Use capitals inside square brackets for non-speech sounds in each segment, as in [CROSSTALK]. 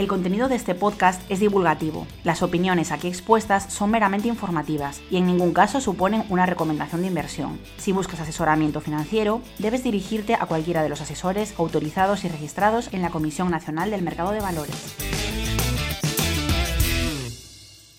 El contenido de este podcast es divulgativo. Las opiniones aquí expuestas son meramente informativas y en ningún caso suponen una recomendación de inversión. Si buscas asesoramiento financiero, debes dirigirte a cualquiera de los asesores autorizados y registrados en la Comisión Nacional del Mercado de Valores.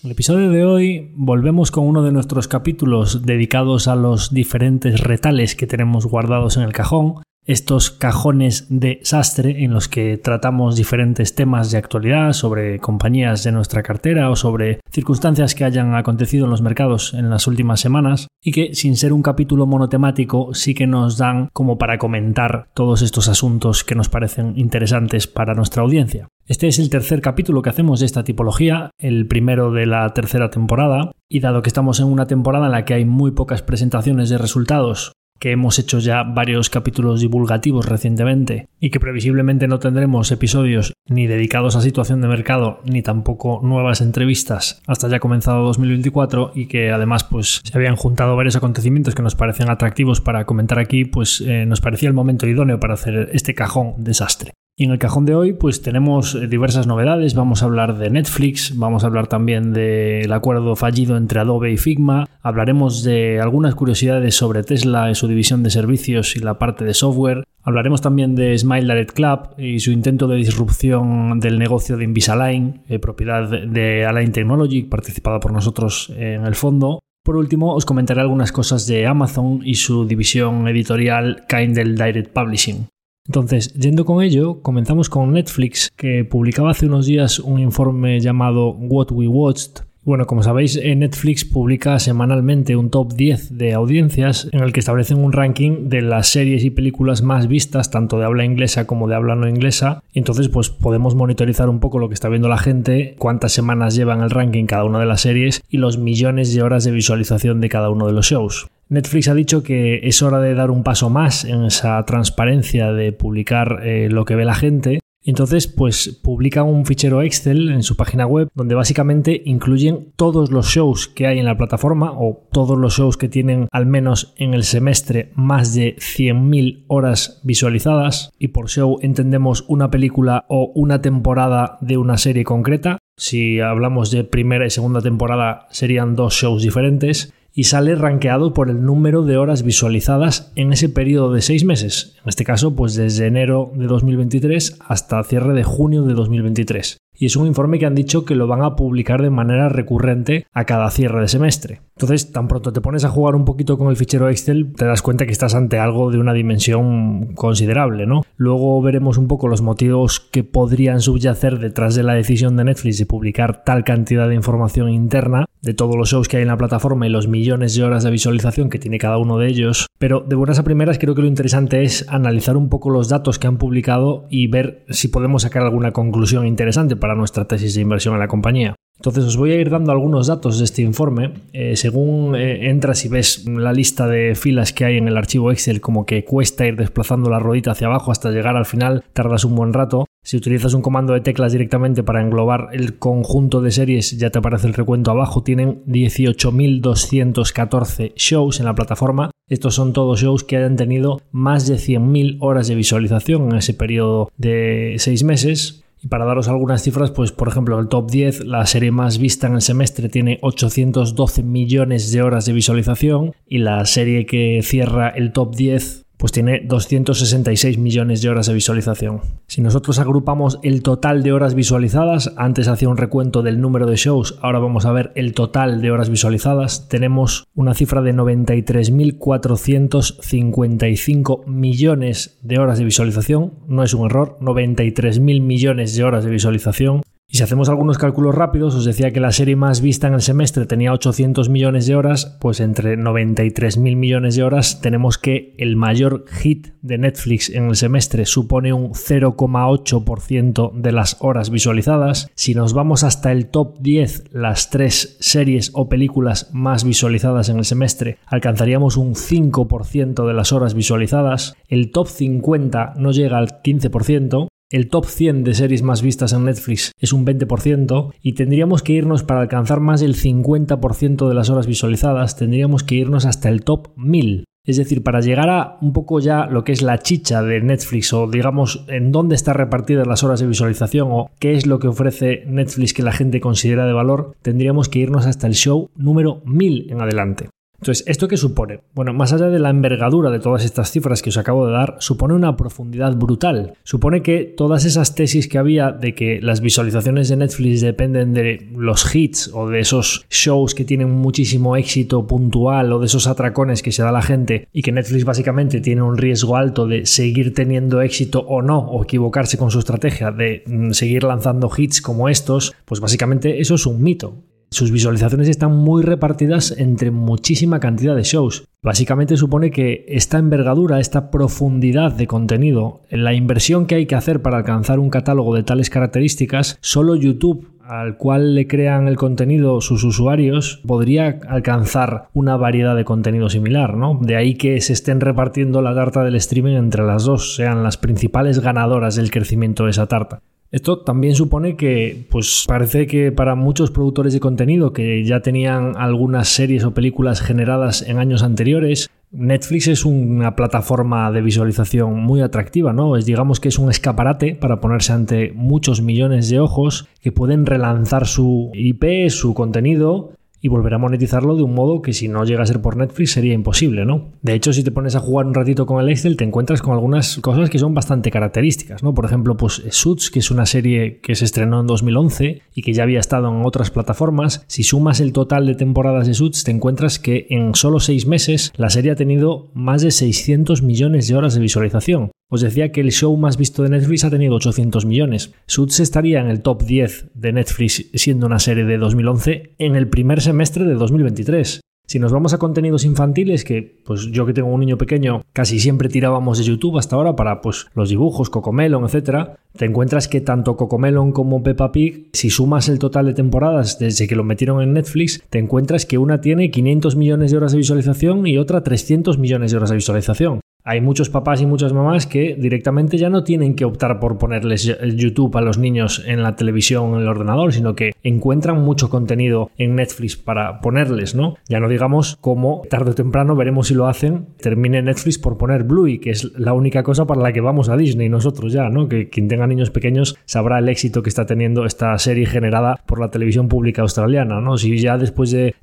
En el episodio de hoy volvemos con uno de nuestros capítulos dedicados a los diferentes retales que tenemos guardados en el cajón estos cajones de sastre en los que tratamos diferentes temas de actualidad sobre compañías de nuestra cartera o sobre circunstancias que hayan acontecido en los mercados en las últimas semanas y que sin ser un capítulo monotemático sí que nos dan como para comentar todos estos asuntos que nos parecen interesantes para nuestra audiencia. Este es el tercer capítulo que hacemos de esta tipología, el primero de la tercera temporada, y dado que estamos en una temporada en la que hay muy pocas presentaciones de resultados que hemos hecho ya varios capítulos divulgativos recientemente y que previsiblemente no tendremos episodios ni dedicados a situación de mercado ni tampoco nuevas entrevistas hasta ya comenzado 2024 y que además pues se habían juntado varios acontecimientos que nos parecen atractivos para comentar aquí pues eh, nos parecía el momento idóneo para hacer este cajón desastre. Y en el cajón de hoy, pues tenemos eh, diversas novedades. Vamos a hablar de Netflix, vamos a hablar también del acuerdo fallido entre Adobe y Figma. Hablaremos de algunas curiosidades sobre Tesla y su división de servicios y la parte de software. Hablaremos también de Smile Direct Club y su intento de disrupción del negocio de Invisalign, eh, propiedad de Align Technology, participada por nosotros en el fondo. Por último, os comentaré algunas cosas de Amazon y su división editorial Kindle Direct Publishing. Entonces, yendo con ello, comenzamos con Netflix, que publicaba hace unos días un informe llamado What We Watched. Bueno, como sabéis, Netflix publica semanalmente un top 10 de audiencias en el que establecen un ranking de las series y películas más vistas, tanto de habla inglesa como de habla no inglesa. Entonces, pues podemos monitorizar un poco lo que está viendo la gente, cuántas semanas llevan el ranking cada una de las series y los millones de horas de visualización de cada uno de los shows. Netflix ha dicho que es hora de dar un paso más en esa transparencia de publicar eh, lo que ve la gente. Entonces, pues publican un fichero Excel en su página web donde básicamente incluyen todos los shows que hay en la plataforma o todos los shows que tienen al menos en el semestre más de 100.000 horas visualizadas y por show entendemos una película o una temporada de una serie concreta. Si hablamos de primera y segunda temporada serían dos shows diferentes y sale rankeado por el número de horas visualizadas en ese periodo de seis meses, en este caso pues desde enero de 2023 hasta cierre de junio de 2023 y es un informe que han dicho que lo van a publicar de manera recurrente a cada cierre de semestre. Entonces, tan pronto te pones a jugar un poquito con el fichero Excel, te das cuenta que estás ante algo de una dimensión considerable, ¿no? Luego veremos un poco los motivos que podrían subyacer detrás de la decisión de Netflix de publicar tal cantidad de información interna de todos los shows que hay en la plataforma y los millones de horas de visualización que tiene cada uno de ellos. Pero de buenas a primeras creo que lo interesante es analizar un poco los datos que han publicado y ver si podemos sacar alguna conclusión interesante para nuestra tesis de inversión en la compañía. Entonces os voy a ir dando algunos datos de este informe. Eh, según eh, entras y ves la lista de filas que hay en el archivo Excel, como que cuesta ir desplazando la rodita hacia abajo hasta llegar al final, tardas un buen rato. Si utilizas un comando de teclas directamente para englobar el conjunto de series, ya te aparece el recuento abajo. Tienen 18.214 shows en la plataforma. Estos son todos shows que hayan tenido más de 100.000 horas de visualización en ese periodo de 6 meses. Y para daros algunas cifras, pues por ejemplo, el top 10, la serie más vista en el semestre tiene 812 millones de horas de visualización. Y la serie que cierra el top 10 pues tiene 266 millones de horas de visualización. Si nosotros agrupamos el total de horas visualizadas, antes hacía un recuento del número de shows, ahora vamos a ver el total de horas visualizadas, tenemos una cifra de 93.455 millones de horas de visualización, no es un error, 93.000 millones de horas de visualización y si hacemos algunos cálculos rápidos, os decía que la serie más vista en el semestre tenía 800 millones de horas, pues entre 93.000 millones de horas tenemos que el mayor hit de Netflix en el semestre supone un 0,8% de las horas visualizadas. Si nos vamos hasta el top 10, las tres series o películas más visualizadas en el semestre, alcanzaríamos un 5% de las horas visualizadas. El top 50 no llega al 15%, el top 100 de series más vistas en Netflix es un 20% y tendríamos que irnos para alcanzar más del 50% de las horas visualizadas, tendríamos que irnos hasta el top 1000. Es decir, para llegar a un poco ya lo que es la chicha de Netflix o digamos en dónde están repartidas las horas de visualización o qué es lo que ofrece Netflix que la gente considera de valor, tendríamos que irnos hasta el show número 1000 en adelante. Entonces, ¿esto qué supone? Bueno, más allá de la envergadura de todas estas cifras que os acabo de dar, supone una profundidad brutal. Supone que todas esas tesis que había de que las visualizaciones de Netflix dependen de los hits o de esos shows que tienen muchísimo éxito puntual o de esos atracones que se da la gente y que Netflix básicamente tiene un riesgo alto de seguir teniendo éxito o no, o equivocarse con su estrategia de mm, seguir lanzando hits como estos, pues básicamente eso es un mito. Sus visualizaciones están muy repartidas entre muchísima cantidad de shows. Básicamente supone que esta envergadura, esta profundidad de contenido, la inversión que hay que hacer para alcanzar un catálogo de tales características, solo YouTube al cual le crean el contenido sus usuarios podría alcanzar una variedad de contenido similar, ¿no? De ahí que se estén repartiendo la tarta del streaming entre las dos, sean las principales ganadoras del crecimiento de esa tarta. Esto también supone que, pues parece que para muchos productores de contenido que ya tenían algunas series o películas generadas en años anteriores, Netflix es una plataforma de visualización muy atractiva, ¿no? Es digamos que es un escaparate para ponerse ante muchos millones de ojos que pueden relanzar su IP, su contenido y volver a monetizarlo de un modo que si no llega a ser por Netflix sería imposible, ¿no? De hecho, si te pones a jugar un ratito con el Excel, te encuentras con algunas cosas que son bastante características, ¿no? Por ejemplo, pues Suits, que es una serie que se estrenó en 2011 y que ya había estado en otras plataformas, si sumas el total de temporadas de Suits, te encuentras que en solo seis meses la serie ha tenido más de 600 millones de horas de visualización. Os decía que el show más visto de Netflix ha tenido 800 millones. Suits estaría en el top 10 de Netflix siendo una serie de 2011 en el primer semestre de 2023. Si nos vamos a contenidos infantiles, que pues yo que tengo un niño pequeño, casi siempre tirábamos de YouTube hasta ahora para pues los dibujos, Cocomelon, etc., te encuentras que tanto Cocomelon como Peppa Pig, si sumas el total de temporadas desde que lo metieron en Netflix, te encuentras que una tiene 500 millones de horas de visualización y otra 300 millones de horas de visualización. Hay muchos papás y muchas mamás que directamente ya no tienen que optar por ponerles YouTube a los niños en la televisión en el ordenador, sino que encuentran mucho contenido en Netflix para ponerles, ¿no? Ya no digamos cómo tarde o temprano veremos si lo hacen, termine Netflix por poner Bluey, que es la única cosa para la que vamos a Disney nosotros ya, ¿no? Que quien tenga niños pequeños sabrá el éxito que está teniendo esta serie generada por la televisión pública australiana, ¿no? Si ya después de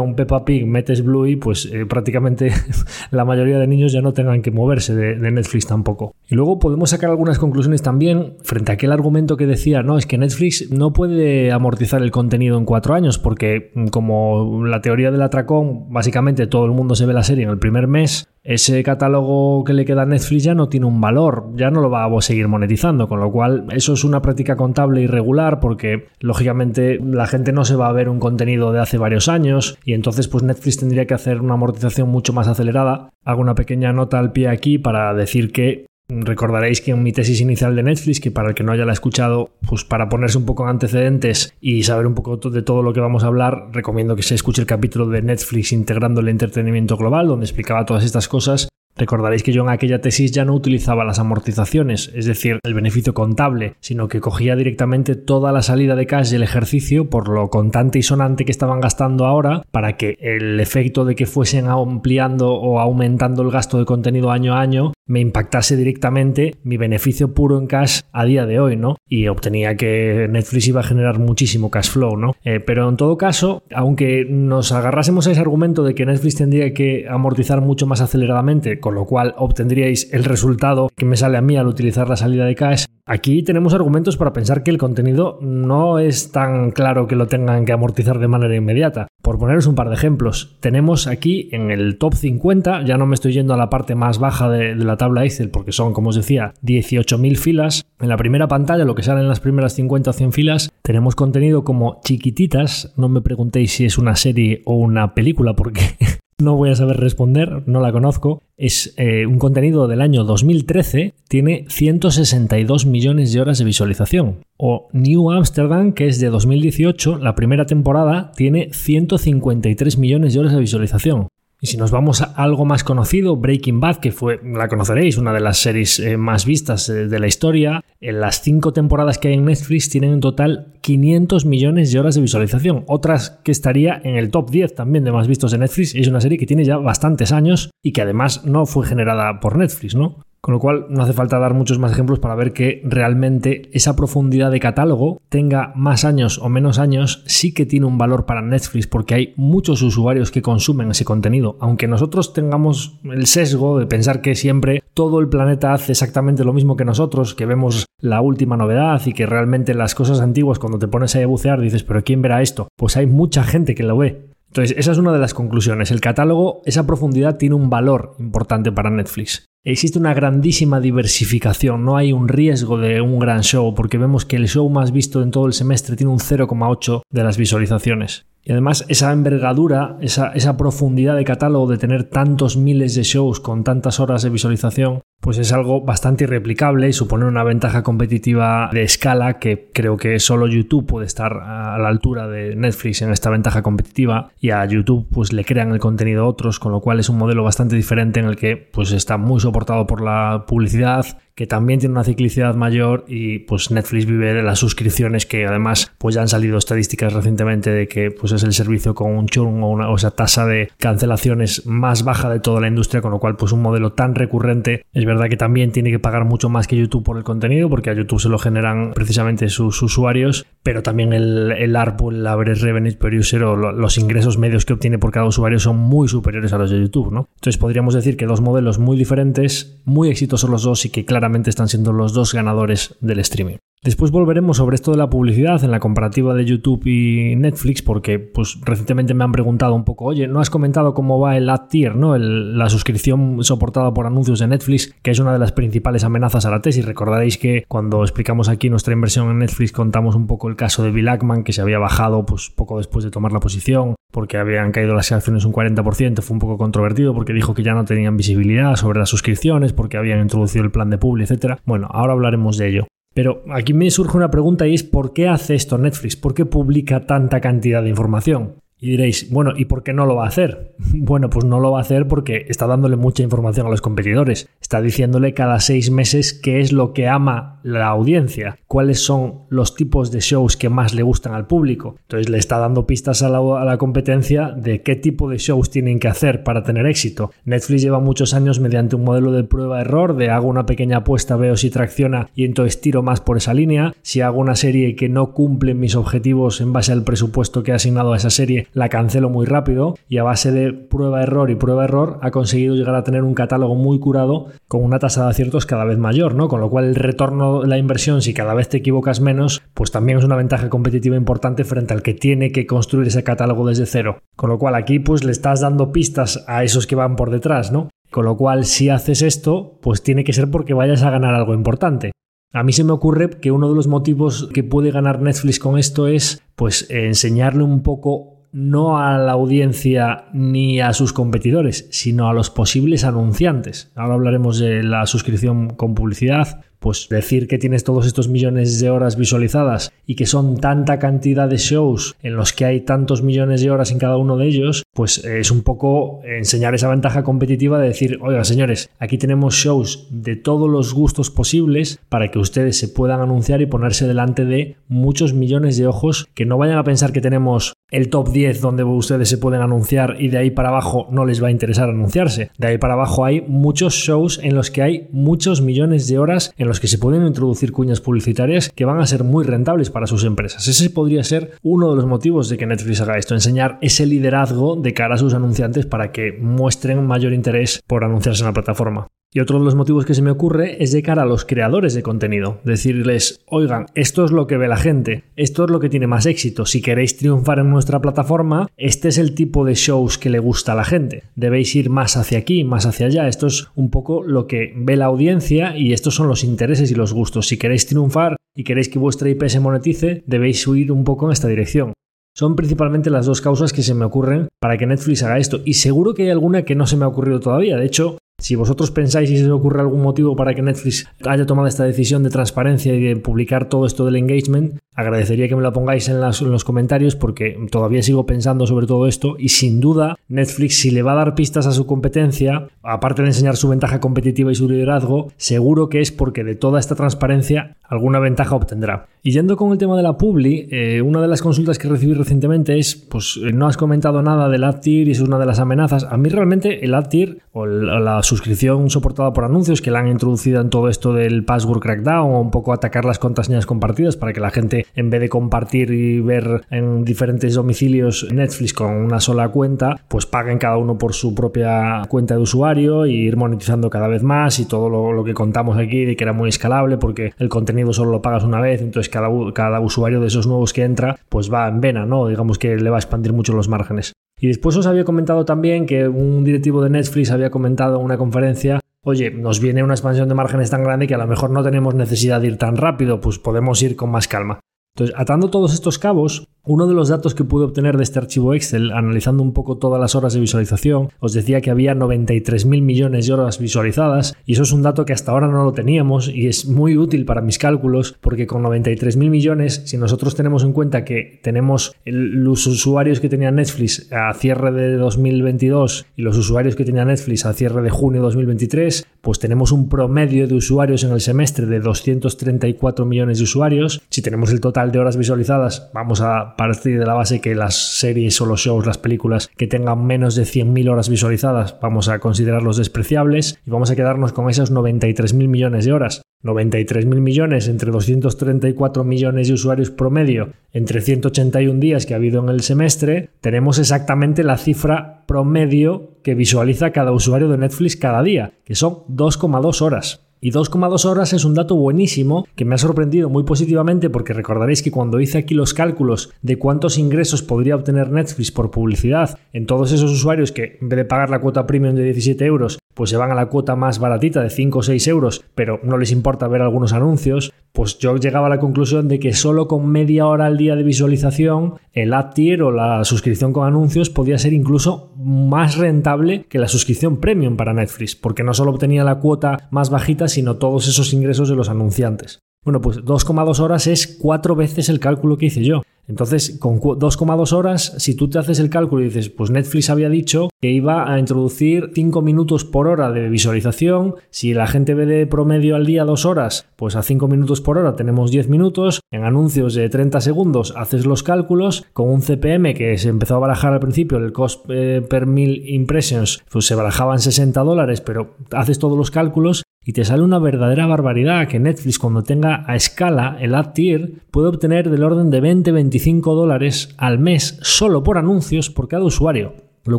un Peppa Pig metes Bluey, pues eh, prácticamente [LAUGHS] la mayoría de niños ya no tengan que moverse de, Netflix tampoco. Y luego podemos sacar algunas conclusiones también frente a aquel argumento que decía, no, es que Netflix no puede amortizar el contenido en cuatro años, porque mm, como la teoría del atracón, básicamente todo el mundo se ve la serie en el primer mes, ese catálogo que le queda a Netflix ya no tiene un valor, ya no lo va a seguir monetizando, con lo cual eso es una práctica contable irregular porque lógicamente la gente no se va a ver un contenido de hace varios años y entonces pues Netflix tendría que hacer una amortización mucho más acelerada. Hago una pequeña nota al pie aquí para decir que Recordaréis que en mi tesis inicial de Netflix, que para el que no haya la escuchado, pues para ponerse un poco en antecedentes y saber un poco de todo lo que vamos a hablar, recomiendo que se escuche el capítulo de Netflix integrando el entretenimiento global, donde explicaba todas estas cosas. Recordaréis que yo en aquella tesis ya no utilizaba las amortizaciones, es decir, el beneficio contable, sino que cogía directamente toda la salida de cash del ejercicio por lo contante y sonante que estaban gastando ahora para que el efecto de que fuesen ampliando o aumentando el gasto de contenido año a año me impactase directamente mi beneficio puro en cash a día de hoy, ¿no? Y obtenía que Netflix iba a generar muchísimo cash flow, ¿no? Eh, pero en todo caso, aunque nos agarrásemos a ese argumento de que Netflix tendría que amortizar mucho más aceleradamente, con lo cual obtendríais el resultado que me sale a mí al utilizar la salida de cash, Aquí tenemos argumentos para pensar que el contenido no es tan claro que lo tengan que amortizar de manera inmediata. Por poneros un par de ejemplos, tenemos aquí en el top 50, ya no me estoy yendo a la parte más baja de, la tabla Excel porque son, como os decía, 18.000 filas. En la primera pantalla, lo que sale en las primeras 50 o 100 filas, tenemos contenido como chiquititas. No me preguntéis si es una serie o una película porque [LAUGHS] no voy a saber responder, no la conozco. Es eh, un contenido del año 2013, tiene 162 millones de horas de visualización. O New Amsterdam, que es de 2018, la primera temporada, tiene 153 millones de horas de visualización. Y si nos vamos a algo más conocido, Breaking Bad, que fue, la conoceréis, una de las series eh, más vistas eh, de la historia, en las cinco temporadas que hay en Netflix tienen en total 500 millones de horas de visualización. Otras que estaría en el top 10 también de más vistos de Netflix. Es una serie que tiene ya bastantes años y que además no fue generada por Netflix, ¿no? Con lo cual no hace falta dar muchos más ejemplos para ver que realmente esa profundidad de catálogo, tenga más años o menos años, sí que tiene un valor para Netflix porque hay muchos usuarios que consumen ese contenido. Aunque nosotros tengamos el sesgo de pensar que siempre todo el planeta hace exactamente lo mismo que nosotros, que vemos la última novedad y que realmente las cosas antiguas cuando te pones a bucear dices, pero ¿quién verá esto? Pues hay mucha gente que lo ve. Entonces, esa es una de las conclusiones. El catálogo, esa profundidad tiene un valor importante para Netflix. Existe una grandísima diversificación, no hay un riesgo de un gran show, porque vemos que el show más visto en todo el semestre tiene un 0,8 de las visualizaciones. Y además esa envergadura, esa, esa, profundidad de catálogo de tener tantos miles de shows con tantas horas de visualización, pues es algo bastante irreplicable y supone una ventaja competitiva de escala que creo que solo YouTube puede estar a la altura de Netflix en esta ventaja competitiva y a YouTube pues le crean el contenido otros, con lo cual es un modelo bastante diferente en el que pues está muy soportado por la publicidad, que también tiene una ciclicidad mayor y pues Netflix vive de las suscripciones que además pues ya han salido estadísticas recientemente de que pues es el servicio con un churn o, una, o esa tasa de cancelaciones más baja de toda la industria con lo cual pues un modelo tan recurrente es verdad que también tiene que pagar mucho más que YouTube por el contenido porque a YouTube se lo generan precisamente sus usuarios pero también el, el ARPU, el Average Revenue Per User o los ingresos medios que obtiene por cada usuario son muy superiores a los de YouTube ¿no? entonces podríamos decir que dos modelos muy diferentes muy exitosos los dos y que claramente están siendo los dos ganadores del streaming. Después volveremos sobre esto de la publicidad en la comparativa de YouTube y Netflix, porque pues recientemente me han preguntado un poco, oye, ¿no has comentado cómo va el ad tier, ¿no? la suscripción soportada por anuncios de Netflix, que es una de las principales amenazas a la tesis. Recordaréis que cuando explicamos aquí nuestra inversión en Netflix contamos un poco el caso de Bill Ackman, que se había bajado pues poco después de tomar la posición, porque habían caído las acciones un 40%, fue un poco controvertido porque dijo que ya no tenían visibilidad sobre las suscripciones, porque habían introducido el plan de publi, etc. Bueno, ahora hablaremos de ello. Pero aquí me surge una pregunta y es ¿por qué hace esto Netflix? ¿Por qué publica tanta cantidad de información? Y diréis, bueno, ¿y por qué no lo va a hacer? [LAUGHS] Bueno, pues no lo va a hacer porque está dándole mucha información a los competidores. Está diciéndole cada seis meses qué es lo que ama la audiencia, cuáles son los tipos de shows que más le gustan al público. Entonces le está dando pistas a la, competencia de qué tipo de shows tienen que hacer para tener éxito. Netflix lleva muchos años mediante un modelo de prueba-error, de hago una pequeña apuesta, veo si tracciona y entonces tiro más por esa línea. Si hago una serie que no cumple mis objetivos en base al presupuesto que he asignado a esa serie, la cancelo muy rápido y a base de prueba-error y prueba-error ha conseguido llegar a tener un catálogo muy curado con una tasa de aciertos cada vez mayor, ¿no? Con lo cual el retorno de la inversión, si cada vez te equivocas menos, pues también es una ventaja competitiva importante frente al que tiene que construir ese catálogo desde cero. Con lo cual aquí pues le estás dando pistas a esos que van por detrás, ¿no? Con lo cual si haces esto, pues tiene que ser porque vayas a ganar algo importante. A mí se me ocurre que uno de los motivos que puede ganar Netflix con esto es pues enseñarle un poco no a la audiencia ni a sus competidores, sino a los posibles anunciantes. Ahora hablaremos de la suscripción con publicidad, pues decir que tienes todos estos millones de horas visualizadas y que son tanta cantidad de shows en los que hay tantos millones de horas en cada uno de ellos, pues es un poco enseñar esa ventaja competitiva de decir, oiga señores, aquí tenemos shows de todos los gustos posibles para que ustedes se puedan anunciar y ponerse delante de muchos millones de ojos que no vayan a pensar que tenemos el top 10 donde ustedes se pueden anunciar y de ahí para abajo no les va a interesar anunciarse. De ahí para abajo hay muchos shows en los que hay muchos millones de horas en los que se pueden introducir cuñas publicitarias que van a ser muy rentables para sus empresas. Ese podría ser uno de los motivos de que Netflix haga esto, enseñar ese liderazgo de cara a sus anunciantes para que muestren mayor interés por anunciarse en la plataforma. Y otro de los motivos que se me ocurre es de cara a los creadores de contenido. Decirles, oigan, esto es lo que ve la gente, esto es lo que tiene más éxito. Si queréis triunfar en nuestra plataforma, este es el tipo de shows que le gusta a la gente. Debéis ir más hacia aquí, más hacia allá. Esto es un poco lo que ve la audiencia y estos son los intereses y los gustos. Si queréis triunfar y queréis que vuestra IP se monetice, debéis huir un poco en esta dirección. Son principalmente las dos causas que se me ocurren para que Netflix haga esto. Y seguro que hay alguna que no se me ha ocurrido todavía. De hecho, si vosotros pensáis y se os ocurre algún motivo para que Netflix haya tomado esta decisión de transparencia y de publicar todo esto del engagement, agradecería que me lo pongáis en, los comentarios porque todavía sigo pensando sobre todo esto y sin duda Netflix si le va a dar pistas a su competencia, aparte de enseñar su ventaja competitiva y su liderazgo, seguro que es porque de toda esta transparencia alguna ventaja obtendrá. Y yendo con el tema de la Publi, eh, una de las consultas que recibí recientemente es, pues eh, no has comentado nada del ad tier y es una de las amenazas. A mí realmente el ad tier o la suscripción soportada por anuncios que la han introducido en todo esto del password crackdown o un poco atacar las contraseñas compartidas para que la gente en vez de compartir y ver en diferentes domicilios Netflix con una sola cuenta, pues paguen cada uno por su propia cuenta de usuario y ir monetizando cada vez más y todo lo, lo que contamos aquí de que era muy escalable porque el contenido solo lo pagas una vez, entonces cada, cada usuario de esos nuevos que entra pues va en vena, ¿no? Digamos que le va a expandir mucho los márgenes. Y después os había comentado también que un directivo de Netflix había comentado en una conferencia oye, nos viene una expansión de márgenes tan grande que a lo mejor no tenemos necesidad de ir tan rápido, pues podemos ir con más calma. Entonces, atando todos estos cabos, uno de los datos que pude obtener de este archivo Excel, analizando un poco todas las horas de visualización, os decía que había 93.000 millones de horas visualizadas, y eso es un dato que hasta ahora no lo teníamos y es muy útil para mis cálculos, porque con 93.000 millones, si nosotros tenemos en cuenta que tenemos los usuarios que tenía Netflix a cierre de 2022 y los usuarios que tenía Netflix a cierre de junio de 2023, pues tenemos un promedio de usuarios en el semestre de 234 millones de usuarios. Si tenemos el total de horas visualizadas, vamos a partir de la base que las series o los shows, las películas que tengan menos de 100.000 horas visualizadas, vamos a considerarlos despreciables y vamos a quedarnos con esos 93.000 millones de horas. 93.000 millones entre 234 millones de usuarios promedio entre 181 días que ha habido en el semestre, tenemos exactamente la cifra promedio que visualiza cada usuario de Netflix cada día, que son 2,2 horas. Y 2,2 horas es un dato buenísimo que me ha sorprendido muy positivamente porque recordaréis que cuando hice aquí los cálculos de cuántos ingresos podría obtener Netflix por publicidad en todos esos usuarios que en vez de pagar la cuota premium de 17 euros, pues se van a la cuota más baratita de 5 o 6 euros, pero no les importa ver algunos anuncios, pues yo llegaba a la conclusión de que solo con media hora al día de visualización el ad tier o la suscripción con anuncios podía ser incluso más rentable que la suscripción premium para Netflix, porque no solo obtenía la cuota más bajita, sino todos esos ingresos de los anunciantes. Bueno, pues 2,2 horas es cuatro veces el cálculo que hice yo. Entonces, con 2,2 horas, si tú te haces el cálculo y dices, pues Netflix había dicho que iba a introducir 5 minutos por hora de visualización, si la gente ve de promedio al día 2 horas, pues a 5 minutos por hora tenemos 10 minutos, en anuncios de 30 segundos haces los cálculos, con un CPM que se empezó a barajar al principio, el cost eh, per mil impressions, pues se barajaban 60 dólares, pero haces todos los cálculos y te sale una verdadera barbaridad que Netflix cuando tenga a escala el ad tier puede obtener del orden de 20-25 dólares al mes solo por anuncios por cada usuario. Lo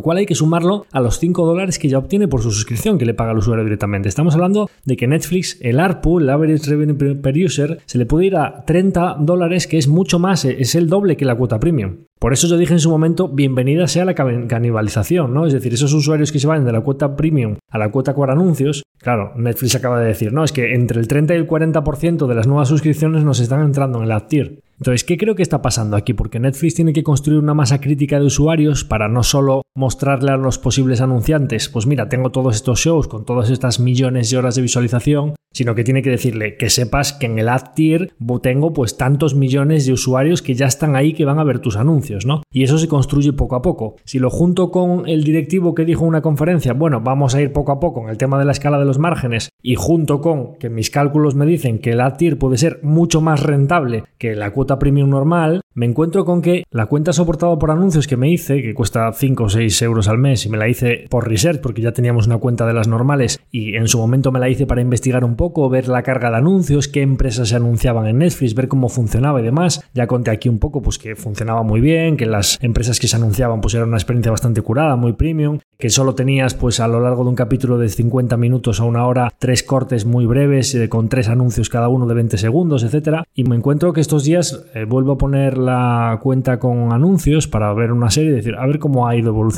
cual hay que sumarlo a los 5 dólares que ya obtiene por su suscripción que le paga al usuario directamente. Estamos hablando de que Netflix, el ARPU, el Average Revenue Per User, se le puede ir a 30 dólares, que es mucho más, es el doble que la cuota premium. Por eso yo dije en su momento, bienvenida sea la canibalización, ¿no? Es decir, esos usuarios que se van de la cuota premium a la cuota por anuncios, claro, Netflix acaba de decir, no, es que entre el 30 y el 40% de las nuevas suscripciones nos están entrando en el ad tier. Entonces, ¿qué creo que está pasando aquí? Porque Netflix tiene que construir una masa crítica de usuarios para no solo mostrarle a los posibles anunciantes, pues mira, tengo todos estos shows con todas estas millones de horas de visualización, sino que tiene que decirle que sepas que en el ad tier tengo pues tantos millones de usuarios que ya están ahí que van a ver tus anuncios, ¿no? Y eso se construye poco a poco. Si lo junto con el directivo que dijo en una conferencia, bueno, vamos a ir poco a poco en el tema de la escala de los márgenes y junto con que mis cálculos me dicen que el ad tier puede ser mucho más rentable que la cuota premium normal, me encuentro con que la cuenta soportada por anuncios que me hice, que cuesta 5 o 6 euros al mes y me la hice por research porque ya teníamos una cuenta de las normales y en su momento me la hice para investigar un poco, ver la carga de anuncios, qué empresas se anunciaban en Netflix, ver cómo funcionaba y demás. Ya conté aquí un poco pues que funcionaba muy bien, que las empresas que se anunciaban pues era una experiencia bastante curada, muy premium, que solo tenías pues a lo largo de un capítulo de 50 minutos a una hora tres cortes muy breves eh, con tres anuncios cada uno de 20 segundos, etcétera. Y me encuentro que estos días eh, vuelvo a poner la cuenta con anuncios para ver una serie y decir a ver cómo ha ido evolucionando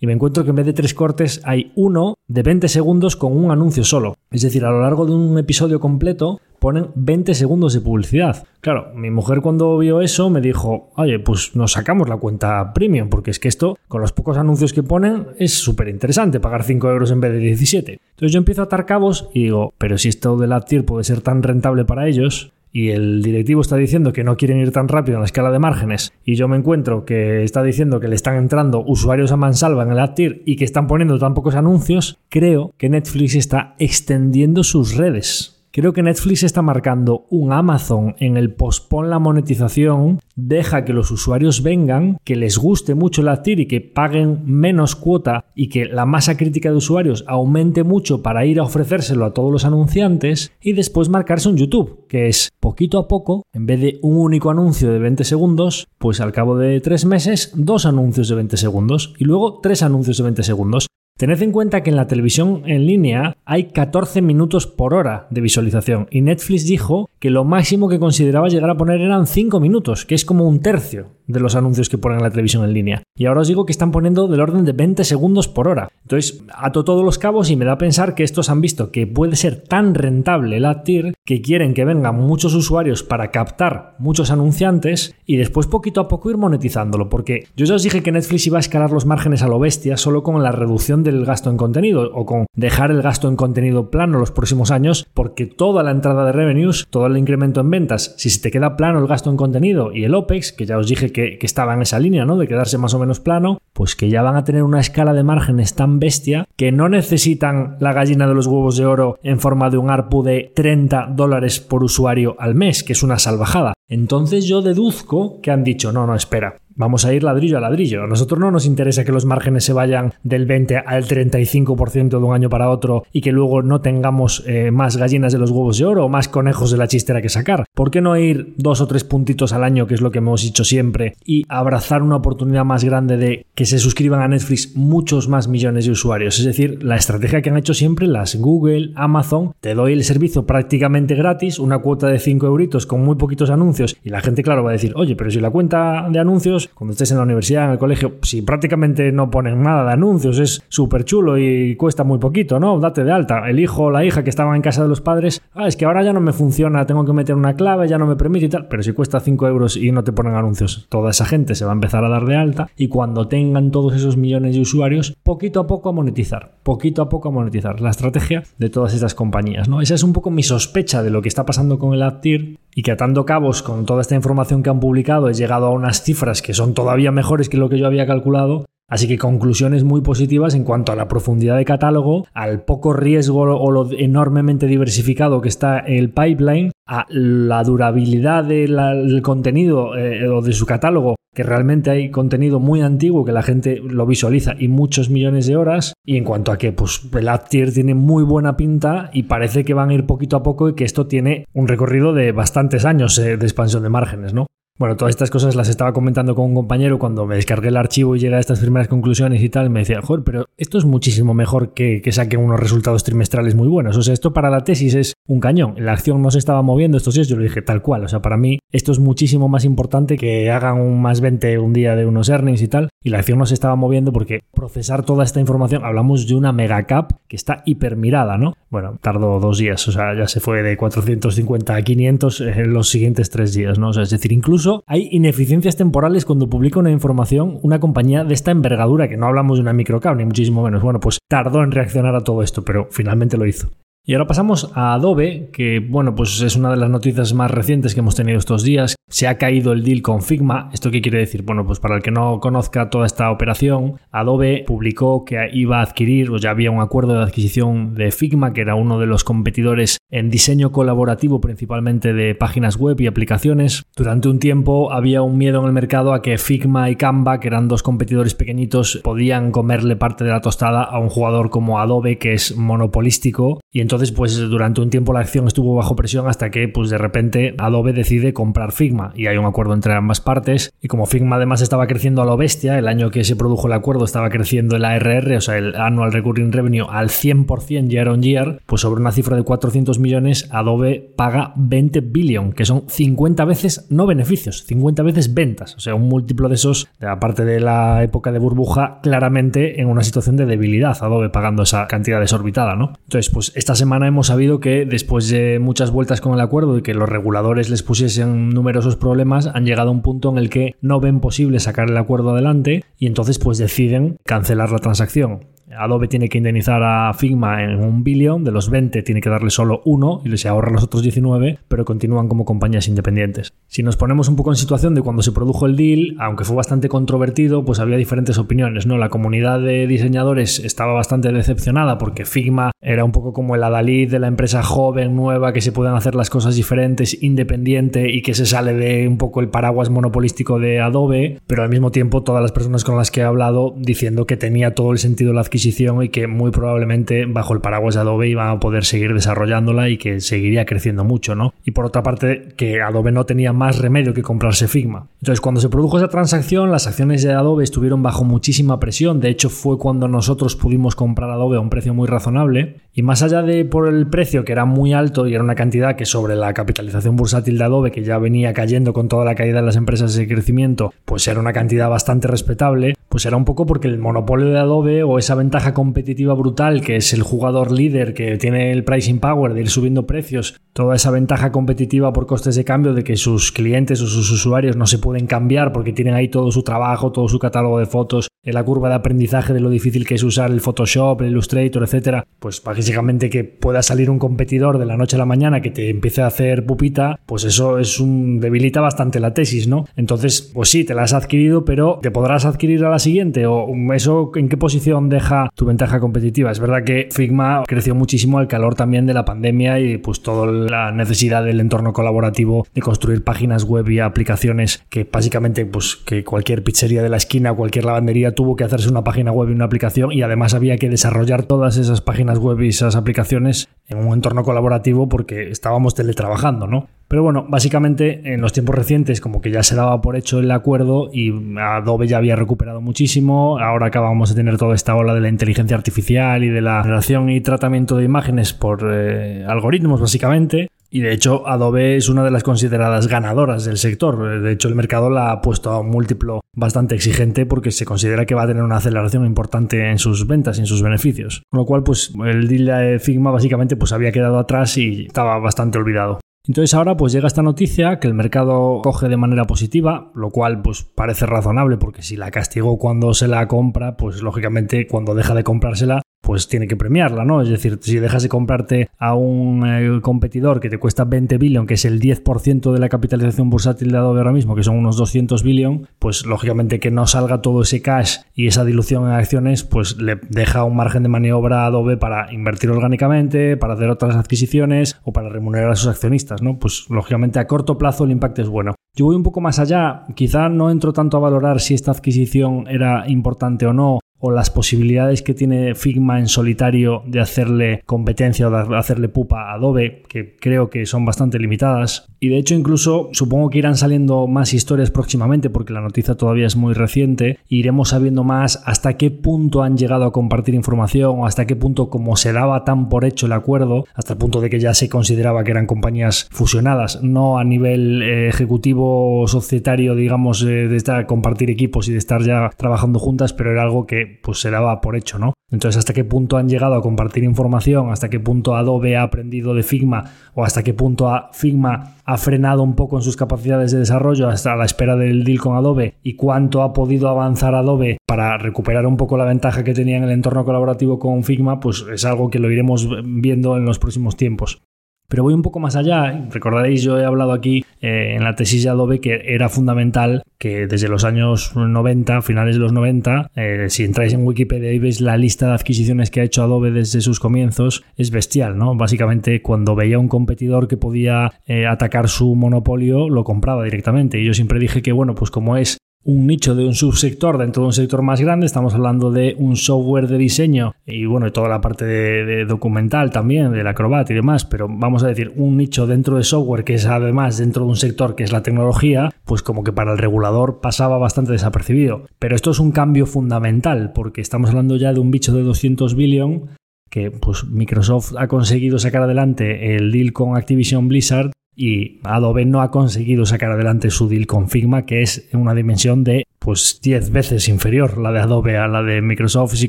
y me encuentro que en vez de tres cortes hay uno de 20 segundos con un anuncio solo. Es decir, a lo largo de un episodio completo ponen 20 segundos de publicidad. Claro, mi mujer cuando vio eso me dijo, oye, pues nos sacamos la cuenta premium, porque es que esto, con los pocos anuncios que ponen, es súper interesante pagar 5 euros en vez de 17. Entonces yo empiezo a atar cabos y digo, pero si esto de la tier puede ser tan rentable para ellos, y el directivo está diciendo que no quieren ir tan rápido en la escala de márgenes y yo me encuentro que está diciendo que le están entrando usuarios a mansalva en el ad tier y que están poniendo tan pocos anuncios, creo que Netflix está extendiendo sus redes. Creo que Netflix está marcando un Amazon en el pospon la monetización, deja que los usuarios vengan, que les guste mucho la TIR y que paguen menos cuota y que la masa crítica de usuarios aumente mucho para ir a ofrecérselo a todos los anunciantes y después marcarse un YouTube, que es poquito a poco, en vez de un único anuncio de 20 segundos, pues al cabo de tres meses, dos anuncios de 20 segundos y luego tres anuncios de 20 segundos. Tened en cuenta que en la televisión en línea hay 14 minutos por hora de visualización y Netflix dijo que lo máximo que consideraba llegar a poner eran 5 minutos, que es como un tercio de los anuncios que ponen en la televisión en línea. Y ahora os digo que están poniendo del orden de 20 segundos por hora. Entonces, ato todos los cabos y me da a pensar que estos han visto que puede ser tan rentable el ad tier que quieren que vengan muchos usuarios para captar muchos anunciantes y después poquito a poco ir monetizándolo. Porque yo ya os dije que Netflix iba a escalar los márgenes a lo bestia solo con la reducción del gasto en contenido o con dejar el gasto en contenido plano los próximos años porque toda la entrada de revenues, todo el incremento en ventas, si se te queda plano el gasto en contenido y el OPEX, que ya os dije que, estaba en esa línea, ¿no? De quedarse más o menos plano, pues que ya van a tener una escala de márgenes tan bestia que no necesitan la gallina de los huevos de oro en forma de un ARPU de 30 dólares por usuario al mes, que es una salvajada. Entonces yo deduzco que han dicho, no, no, espera, Vamos a ir ladrillo a ladrillo. A nosotros no nos interesa que los márgenes se vayan del 20 al 35% de un año para otro y que luego no tengamos eh, más gallinas de los huevos de oro o más conejos de la chistera que sacar. ¿Por qué no ir dos o tres puntitos al año, que es lo que hemos dicho siempre, y abrazar una oportunidad más grande de que se suscriban a Netflix muchos más millones de usuarios? Es decir, la estrategia que han hecho siempre las Google, Amazon, te doy el servicio prácticamente gratis, una cuota de 5 euritos con muy poquitos anuncios y la gente, claro, va a decir, oye, pero si la cuenta de anuncios cuando estés en la universidad, en el colegio, si prácticamente no ponen nada de anuncios, es súper chulo y cuesta muy poquito, ¿no? Date de alta. El hijo o la hija que estaban en casa de los padres, ah, es que ahora ya no me funciona, tengo que meter una clave, ya no me permite y tal. Pero si cuesta 5 euros y no te ponen anuncios, toda esa gente se va a empezar a dar de alta y cuando tengan todos esos millones de usuarios, poquito a poco a monetizar, poquito a poco a monetizar. La estrategia de todas estas compañías, ¿no? Esa es un poco mi sospecha de lo que está pasando con el AdTier y que atando cabos con toda esta información que han publicado he llegado a unas cifras que son todavía mejores que lo que yo había calculado. Así que conclusiones muy positivas en cuanto a la profundidad de catálogo, al poco riesgo o lo enormemente diversificado que está el pipeline, a la durabilidad del contenido eh, o de su catálogo, que realmente hay contenido muy antiguo que la gente lo visualiza y muchos millones de horas. Y en cuanto a que pues, el ad tier tiene muy buena pinta y parece que van a ir poquito a poco y que esto tiene un recorrido de bastantes años eh, de expansión de márgenes, ¿no? Bueno, todas estas cosas las estaba comentando con un compañero cuando me descargué el archivo y llegué a estas primeras conclusiones y tal. Me decía, joder, pero esto es muchísimo mejor que, que saquen unos resultados trimestrales muy buenos. O sea, esto para la tesis es un cañón. La acción no se estaba moviendo estos días, yo le dije tal cual. O sea, para mí esto es muchísimo más importante que hagan un más 20 un día de unos earnings y tal. Y la acción no se estaba moviendo porque procesar toda esta información, hablamos de una mega cap que está hipermirada, ¿no? Bueno, tardó dos días, o sea, ya se fue de 450 a 500 en los siguientes tres días, ¿no? O sea, es decir, incluso hay ineficiencias temporales cuando publica una información una compañía de esta envergadura, que no hablamos de una microcap ni muchísimo menos. Bueno, pues tardó en reaccionar a todo esto, pero finalmente lo hizo. Y ahora pasamos a Adobe, que bueno, pues es una de las noticias más recientes que hemos tenido estos días. Se ha caído el deal con Figma. ¿Esto qué quiere decir? Bueno, pues para el que no conozca toda esta operación, Adobe publicó que iba a adquirir, o ya había un acuerdo de adquisición de Figma, que era uno de los competidores en diseño colaborativo principalmente de páginas web y aplicaciones. Durante un tiempo había un miedo en el mercado a que Figma y Canva, que eran dos competidores pequeñitos, podían comerle parte de la tostada a un jugador como Adobe, que es monopolístico. Y entonces, pues durante un tiempo la acción estuvo bajo presión hasta que, pues de repente, Adobe decide comprar Figma y hay un acuerdo entre ambas partes. Y como Figma además estaba creciendo a lo bestia, el año que se produjo el acuerdo estaba creciendo el ARR, o sea, el Annual Recurring Revenue al 100% year on year, pues sobre una cifra de 400 millones, Adobe paga 20 billion, que son 50 veces no beneficios, 50 veces ventas, o sea, un múltiplo de esos, aparte de la época de burbuja, claramente en una situación de debilidad, Adobe pagando esa cantidad desorbitada, ¿no? Entonces, pues esta semana hemos sabido que después de muchas vueltas con el acuerdo y que los reguladores les pusiesen numerosos problemas, han llegado a un punto en el que no ven posible sacar el acuerdo adelante y entonces pues deciden cancelar la transacción. Adobe tiene que indemnizar a Figma en un billón, de los 20 tiene que darle solo uno y se ahorra los otros 19, pero continúan como compañías independientes. Si nos ponemos un poco en situación de cuando se produjo el deal, aunque fue bastante controvertido, pues había diferentes opiniones, ¿no? La comunidad de diseñadores estaba bastante decepcionada porque Figma era un poco como el adalid de la empresa joven, nueva, que se pueden hacer las cosas diferentes, independiente y que se sale de un poco el paraguas monopolístico de Adobe, pero al mismo tiempo todas las personas con las que he hablado diciendo que tenía todo el sentido la adquisición y que muy probablemente bajo el paraguas de Adobe iban a poder seguir desarrollándola y que seguiría creciendo mucho, ¿no? Y por otra parte, que Adobe no tenía más remedio que comprarse Figma. Entonces, cuando se produjo esa transacción, las acciones de Adobe estuvieron bajo muchísima presión. De hecho, fue cuando nosotros pudimos comprar Adobe a un precio muy razonable. Y más allá de por el precio, que era muy alto y era una cantidad que sobre la capitalización bursátil de Adobe, que ya venía cayendo con toda la caída de las empresas de crecimiento, pues era una cantidad bastante respetable, pues era un poco porque el monopolio de Adobe o esa ventaja competitiva brutal que es el jugador líder que tiene el pricing power de ir subiendo precios, toda esa ventaja competitiva por costes de cambio de que sus clientes o sus usuarios no se pueden cambiar porque tienen ahí todo su trabajo, todo su catálogo de fotos, la curva de aprendizaje de lo difícil que es usar el Photoshop, el Illustrator, etcétera, pues básicamente que pueda salir un competidor de la noche a la mañana que te empiece a hacer pupita, pues eso es un debilita bastante la tesis, ¿no? Entonces, pues sí, te la has adquirido, pero te podrás adquirir a la siguiente o eso en qué posición deja tu ventaja competitiva. Es verdad que Figma creció muchísimo al calor también de la pandemia y pues toda la necesidad del entorno colaborativo de construir páginas web y aplicaciones que básicamente pues que cualquier pizzería de la esquina, cualquier lavandería tuvo que hacerse una página web y una aplicación y además había que desarrollar todas esas páginas web y esas aplicaciones en un entorno colaborativo porque estábamos teletrabajando, ¿no? Pero bueno, básicamente en los tiempos recientes como que ya se daba por hecho el acuerdo y Adobe ya había recuperado muchísimo, ahora acabamos de tener toda esta ola de la inteligencia artificial y de la relación y tratamiento de imágenes por eh, algoritmos básicamente. Y de hecho, Adobe es una de las consideradas ganadoras del sector. De hecho, el mercado la ha puesto a un múltiplo bastante exigente porque se considera que va a tener una aceleración importante en sus ventas y en sus beneficios. Con lo cual, pues el deal de Figma básicamente pues había quedado atrás y estaba bastante olvidado. Entonces ahora pues llega esta noticia que el mercado coge de manera positiva, lo cual pues parece razonable porque si la castigó cuando se la compra, pues lógicamente cuando deja de comprársela pues tiene que premiarla, ¿no? Es decir, si dejas de comprarte a un eh, competidor que te cuesta 20 billion, que es el 10% de la capitalización bursátil de Adobe ahora mismo, que son unos 200 billion, pues lógicamente que no salga todo ese cash y esa dilución en acciones, pues le deja un margen de maniobra a Adobe para invertir orgánicamente, para hacer otras adquisiciones o para remunerar a sus accionistas, ¿no? Pues lógicamente a corto plazo el impacto es bueno. Yo voy un poco más allá, quizá no entro tanto a valorar si esta adquisición era importante o no, o las posibilidades que tiene Figma en solitario de hacerle competencia o de hacerle pupa a Adobe, que creo que son bastante limitadas. Y de hecho incluso supongo que irán saliendo más historias próximamente porque la noticia todavía es muy reciente. iremos sabiendo más hasta qué punto han llegado a compartir información o hasta qué punto como se daba tan por hecho el acuerdo, hasta el punto de que ya se consideraba que eran compañías fusionadas, no a nivel eh, ejecutivo societario, digamos, de estar compartir equipos y de estar ya trabajando juntas, pero era algo que pues se daba por hecho, ¿no? Entonces, ¿hasta qué punto han llegado a compartir información? ¿Hasta qué punto Adobe ha aprendido de Figma? ¿O hasta qué punto Figma ha frenado un poco en sus capacidades de desarrollo hasta la espera del deal con Adobe y cuánto ha podido avanzar Adobe para recuperar un poco la ventaja que tenía en el entorno colaborativo con Figma, pues es algo que lo iremos viendo en los próximos tiempos. Pero voy un poco más allá. Recordaréis, yo he hablado aquí eh, en la tesis de Adobe que era fundamental que desde los años 90, finales de los 90, eh, si entráis en Wikipedia y veis la lista de adquisiciones que ha hecho Adobe desde sus comienzos, es bestial, ¿no? Básicamente, cuando veía un competidor que podía eh, atacar su monopolio, lo compraba directamente. Y yo siempre dije que, bueno, pues como es un nicho de un subsector dentro de un sector más grande. Estamos hablando de un software de diseño y bueno, toda la parte de, documental también, del Acrobat y demás, pero vamos a decir, un nicho dentro de software que es además dentro de un sector que es la tecnología, pues como que para el regulador pasaba bastante desapercibido. Pero esto es un cambio fundamental porque estamos hablando ya de un bicho de 200 billion que pues Microsoft ha conseguido sacar adelante el deal con Activision Blizzard y Adobe no ha conseguido sacar adelante su deal con Figma, que es una dimensión de pues 10 veces inferior la de Adobe a la de Microsoft. Si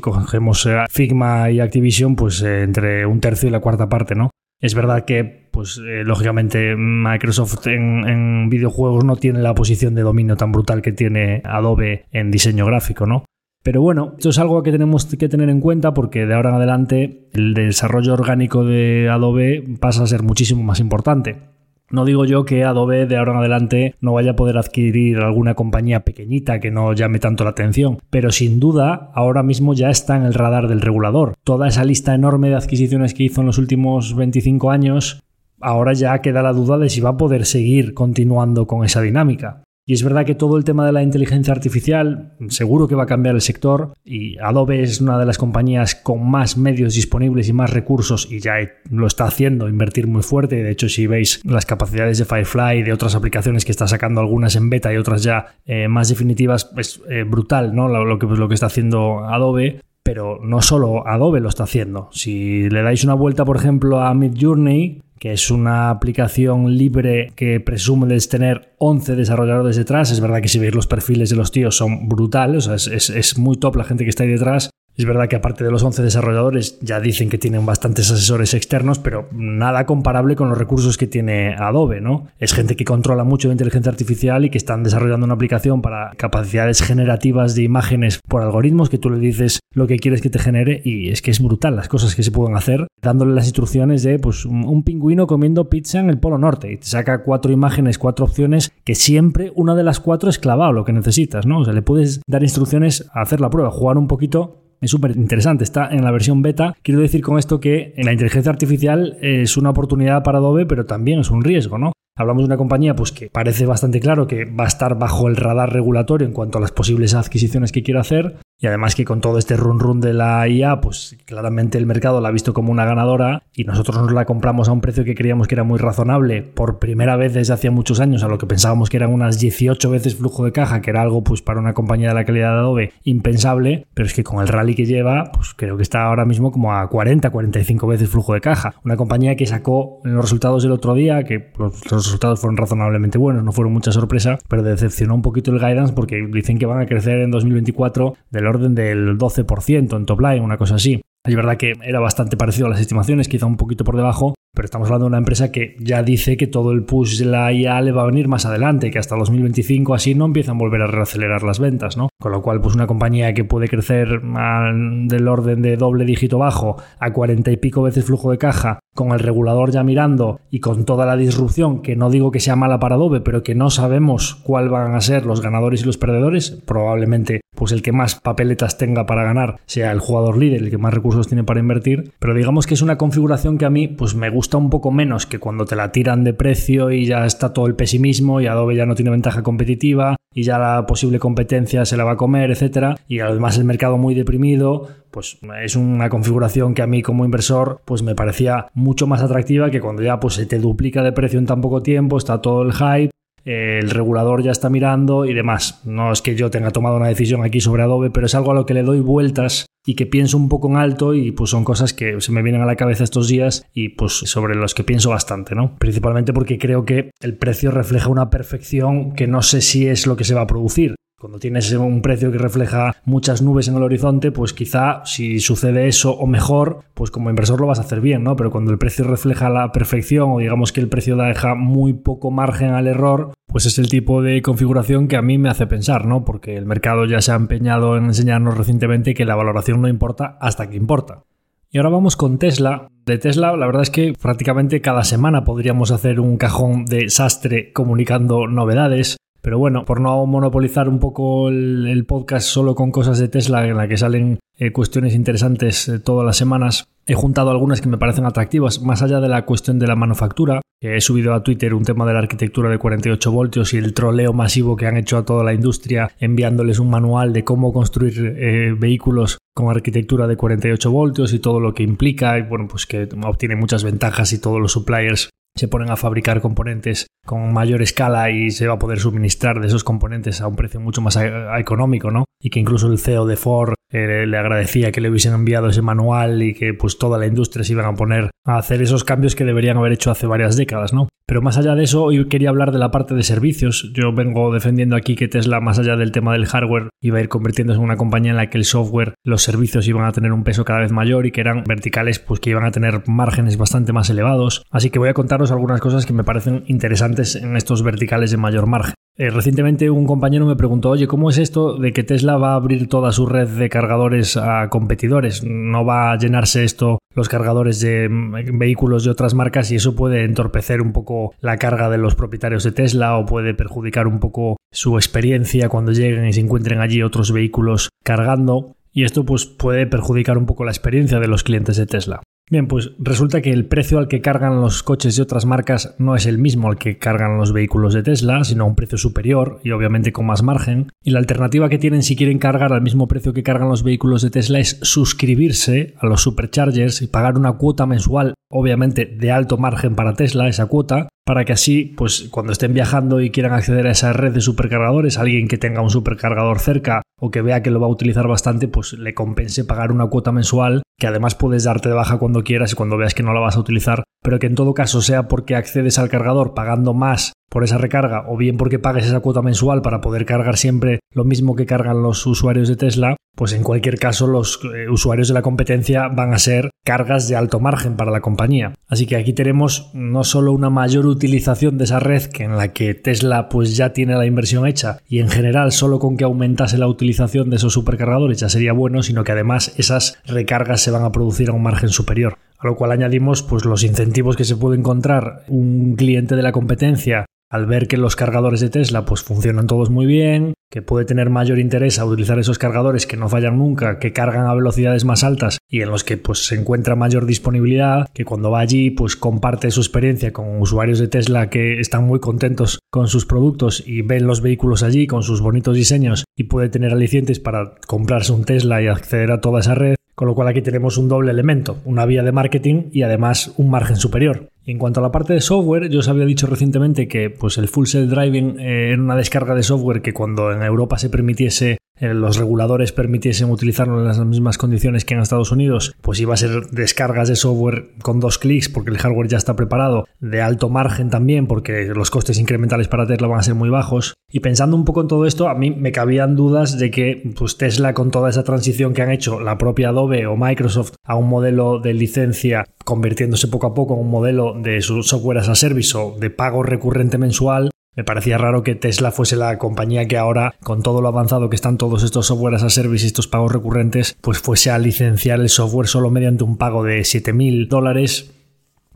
cogemos eh, Figma y Activision, pues eh, entre un tercio y la cuarta parte, ¿no? Es verdad que, pues eh, lógicamente, Microsoft en, en, videojuegos no tiene la posición de dominio tan brutal que tiene Adobe en diseño gráfico, ¿no? Pero bueno, esto es algo que tenemos que tener en cuenta porque de ahora en adelante el desarrollo orgánico de Adobe pasa a ser muchísimo más importante. No digo yo que Adobe de ahora en adelante no vaya a poder adquirir alguna compañía pequeñita que no llame tanto la atención, pero sin duda ahora mismo ya está en el radar del regulador. Toda esa lista enorme de adquisiciones que hizo en los últimos 25 años, ahora ya queda la duda de si va a poder seguir continuando con esa dinámica. Y es verdad que todo el tema de la inteligencia artificial seguro que va a cambiar el sector y Adobe es una de las compañías con más medios disponibles y más recursos y ya lo está haciendo, invertir muy fuerte. De hecho, si veis las capacidades de Firefly y de otras aplicaciones que está sacando algunas en beta y otras ya eh, más definitivas, es eh, brutal ¿no? Lo, que, lo que está haciendo Adobe. Pero no solo Adobe lo está haciendo. Si le dais una vuelta, por ejemplo, a Midjourney, que es una aplicación libre que presume de tener 11 desarrolladores detrás. Es verdad que si veis los perfiles de los tíos son brutales, o sea, es, es, muy top la gente que está ahí detrás. Es verdad que aparte de los 11 desarrolladores ya dicen que tienen bastantes asesores externos, pero nada comparable con los recursos que tiene Adobe, ¿no? Es gente que controla mucho de inteligencia artificial y que están desarrollando una aplicación para capacidades generativas de imágenes por algoritmos que tú le dices lo que quieres que te genere y es que es brutal las cosas que se pueden hacer dándole las instrucciones de pues un pingüino comiendo pizza en el Polo Norte y te saca cuatro imágenes, cuatro opciones que siempre una de las cuatro es clavado lo que necesitas, ¿no? O sea, le puedes dar instrucciones a hacer la prueba, jugar un poquito es súper interesante, está en la versión beta. Quiero decir con esto que la inteligencia artificial es una oportunidad para Adobe, pero también es un riesgo, ¿no? Hablamos de una compañía pues, que parece bastante claro que va a estar bajo el radar regulatorio en cuanto a las posibles adquisiciones que quiere hacer, y además que con todo este run run de la IA, pues claramente el mercado la ha visto como una ganadora y nosotros nos la compramos a un precio que creíamos que era muy razonable por primera vez desde hacía muchos años, a lo que pensábamos que eran unas 18 veces flujo de caja, que era algo pues para una compañía de la calidad de Adobe impensable, pero es que con el rally que lleva, pues creo que está ahora mismo como a 40, 45 veces flujo de caja. Una compañía que sacó los resultados del otro día, que los, los resultados fueron razonablemente buenos, no fueron mucha sorpresa, pero decepcionó un poquito el guidance porque dicen que van a crecer en 2024 del orden del 12% en top line, una cosa así. Es verdad que era bastante parecido a las estimaciones, quizá un poquito por debajo, pero estamos hablando de una empresa que ya dice que todo el push de la IA le va a venir más adelante, que hasta 2025 así no empiezan a volver a reacelerar las ventas, ¿no? Con lo cual, pues una compañía que puede crecer del orden de doble dígito bajo a 40 y pico veces flujo de caja, con el regulador ya mirando y con toda la disrupción, que no digo que sea mala para Adobe, pero que no sabemos cuál van a ser los ganadores y los perdedores, probablemente pues el que más papeletas tenga para ganar sea el jugador líder, el que más recursos tiene para invertir, pero digamos que es una configuración que a mí pues me gusta un poco menos que cuando te la tiran de precio y ya está todo el pesimismo y Adobe ya no tiene ventaja competitiva y ya la posible competencia se la va a comer, etcétera, y además el mercado muy deprimido, pues es una configuración que a mí como inversor pues me parecía mucho más atractiva que cuando ya pues se te duplica de precio en tan poco tiempo, está todo el hype el regulador ya está mirando y demás. No es que yo tenga tomado una decisión aquí sobre Adobe, pero es algo a lo que le doy vueltas y que pienso un poco en alto y pues son cosas que se me vienen a la cabeza estos días y pues sobre los que pienso bastante, ¿no? Principalmente porque creo que el precio refleja una perfección que no sé si es lo que se va a producir. Cuando tienes un precio que refleja muchas nubes en el horizonte, pues quizá si sucede eso o mejor, pues como inversor lo vas a hacer bien, ¿no? Pero cuando el precio refleja la perfección o digamos que el precio deja muy poco margen al error, pues es el tipo de configuración que a mí me hace pensar, ¿no? Porque el mercado ya se ha empeñado en enseñarnos recientemente que la valoración no importa hasta que importa. Y ahora vamos con Tesla. De Tesla, la verdad es que prácticamente cada semana podríamos hacer un cajón de sastre comunicando novedades. Pero bueno, por no monopolizar un poco el, podcast solo con cosas de Tesla en la que salen eh, cuestiones interesantes eh, todas las semanas, he juntado algunas que me parecen atractivas, más allá de la cuestión de la manufactura. he subido a Twitter un tema de la arquitectura de 48 voltios y el troleo masivo que han hecho a toda la industria enviándoles un manual de cómo construir eh, vehículos con arquitectura de 48 voltios y todo lo que implica, y bueno, pues que obtiene muchas ventajas y todos los suppliers se ponen a fabricar componentes con mayor escala y se va a poder suministrar de esos componentes a un precio mucho más económico, ¿no? Y que incluso el CEO de Ford eh, le agradecía que le hubiesen enviado ese manual y que pues toda la industria se iban a poner a hacer esos cambios que deberían haber hecho hace varias décadas, ¿no? Pero más allá de eso, hoy quería hablar de la parte de servicios. Yo vengo defendiendo aquí que Tesla, más allá del tema del hardware, iba a ir convirtiéndose en una compañía en la que el software, los servicios iban a tener un peso cada vez mayor y que eran verticales, pues que iban a tener márgenes bastante más elevados. Así que voy a contaros algunas cosas que me parecen interesantes en estos verticales de mayor margen. Eh, recientemente un compañero me preguntó, oye, ¿cómo es esto de que Tesla va a abrir toda su red de cargadores a competidores? ¿No va a llenarse esto los cargadores de mm, vehículos de otras marcas y eso puede entorpecer un poco la carga de los propietarios de Tesla o puede perjudicar un poco su experiencia cuando lleguen y se encuentren allí otros vehículos cargando? Y esto pues puede perjudicar un poco la experiencia de los clientes de Tesla. Bien, pues resulta que el precio al que cargan los coches de otras marcas no es el mismo al que cargan los vehículos de Tesla, sino un precio superior y obviamente con más margen. Y la alternativa que tienen si quieren cargar al mismo precio que cargan los vehículos de Tesla es suscribirse a los superchargers y pagar una cuota mensual, obviamente de alto margen para Tesla, esa cuota, para que así, pues cuando estén viajando y quieran acceder a esa red de supercargadores, alguien que tenga un supercargador cerca o que vea que lo va a utilizar bastante, pues le compense pagar una cuota mensual que además puedes darte de baja cuando quieras y cuando veas que no la vas a utilizar, pero que en todo caso sea porque accedes al cargador pagando más por esa recarga o bien porque pagues esa cuota mensual para poder cargar siempre lo mismo que cargan los usuarios de Tesla, pues en cualquier caso los eh, usuarios de la competencia van a ser cargas de alto margen para la compañía. Así que aquí tenemos no solo una mayor utilización de esa red que en la que Tesla pues ya tiene la inversión hecha y en general solo con que aumentase la utilización de esos supercargadores ya sería bueno, sino que además esas recargas se van a producir a un margen superior. A lo cual añadimos pues los incentivos que se puede encontrar un cliente de la competencia al ver que los cargadores de Tesla pues funcionan todos muy bien, que puede tener mayor interés a utilizar esos cargadores que no fallan nunca, que cargan a velocidades más altas y en los que pues se encuentra mayor disponibilidad, que cuando va allí pues comparte su experiencia con usuarios de Tesla que están muy contentos con sus productos y ven los vehículos allí con sus bonitos diseños y puede tener alicientes para comprarse un Tesla y acceder a toda esa red. Con lo cual aquí tenemos un doble elemento, una vía de marketing y además un margen superior. En cuanto a la parte de software, yo os había dicho recientemente que pues, el Full Self Driving eh, era una descarga de software que cuando en Europa se permitiese los reguladores permitiesen utilizarlo en las mismas condiciones que en Estados Unidos, pues iba a ser descargas de software con dos clics porque el hardware ya está preparado, de alto margen también porque los costes incrementales para Tesla van a ser muy bajos. Y pensando un poco en todo esto, a mí me cabían dudas de que pues, Tesla con toda esa transición que han hecho la propia Adobe o Microsoft a un modelo de licencia, convirtiéndose poco a poco en un modelo de software as a service o de pago recurrente mensual, me parecía raro que Tesla fuese la compañía que ahora, con todo lo avanzado que están todos estos software a service y estos pagos recurrentes, pues fuese a licenciar el software solo mediante un pago de 7.000 dólares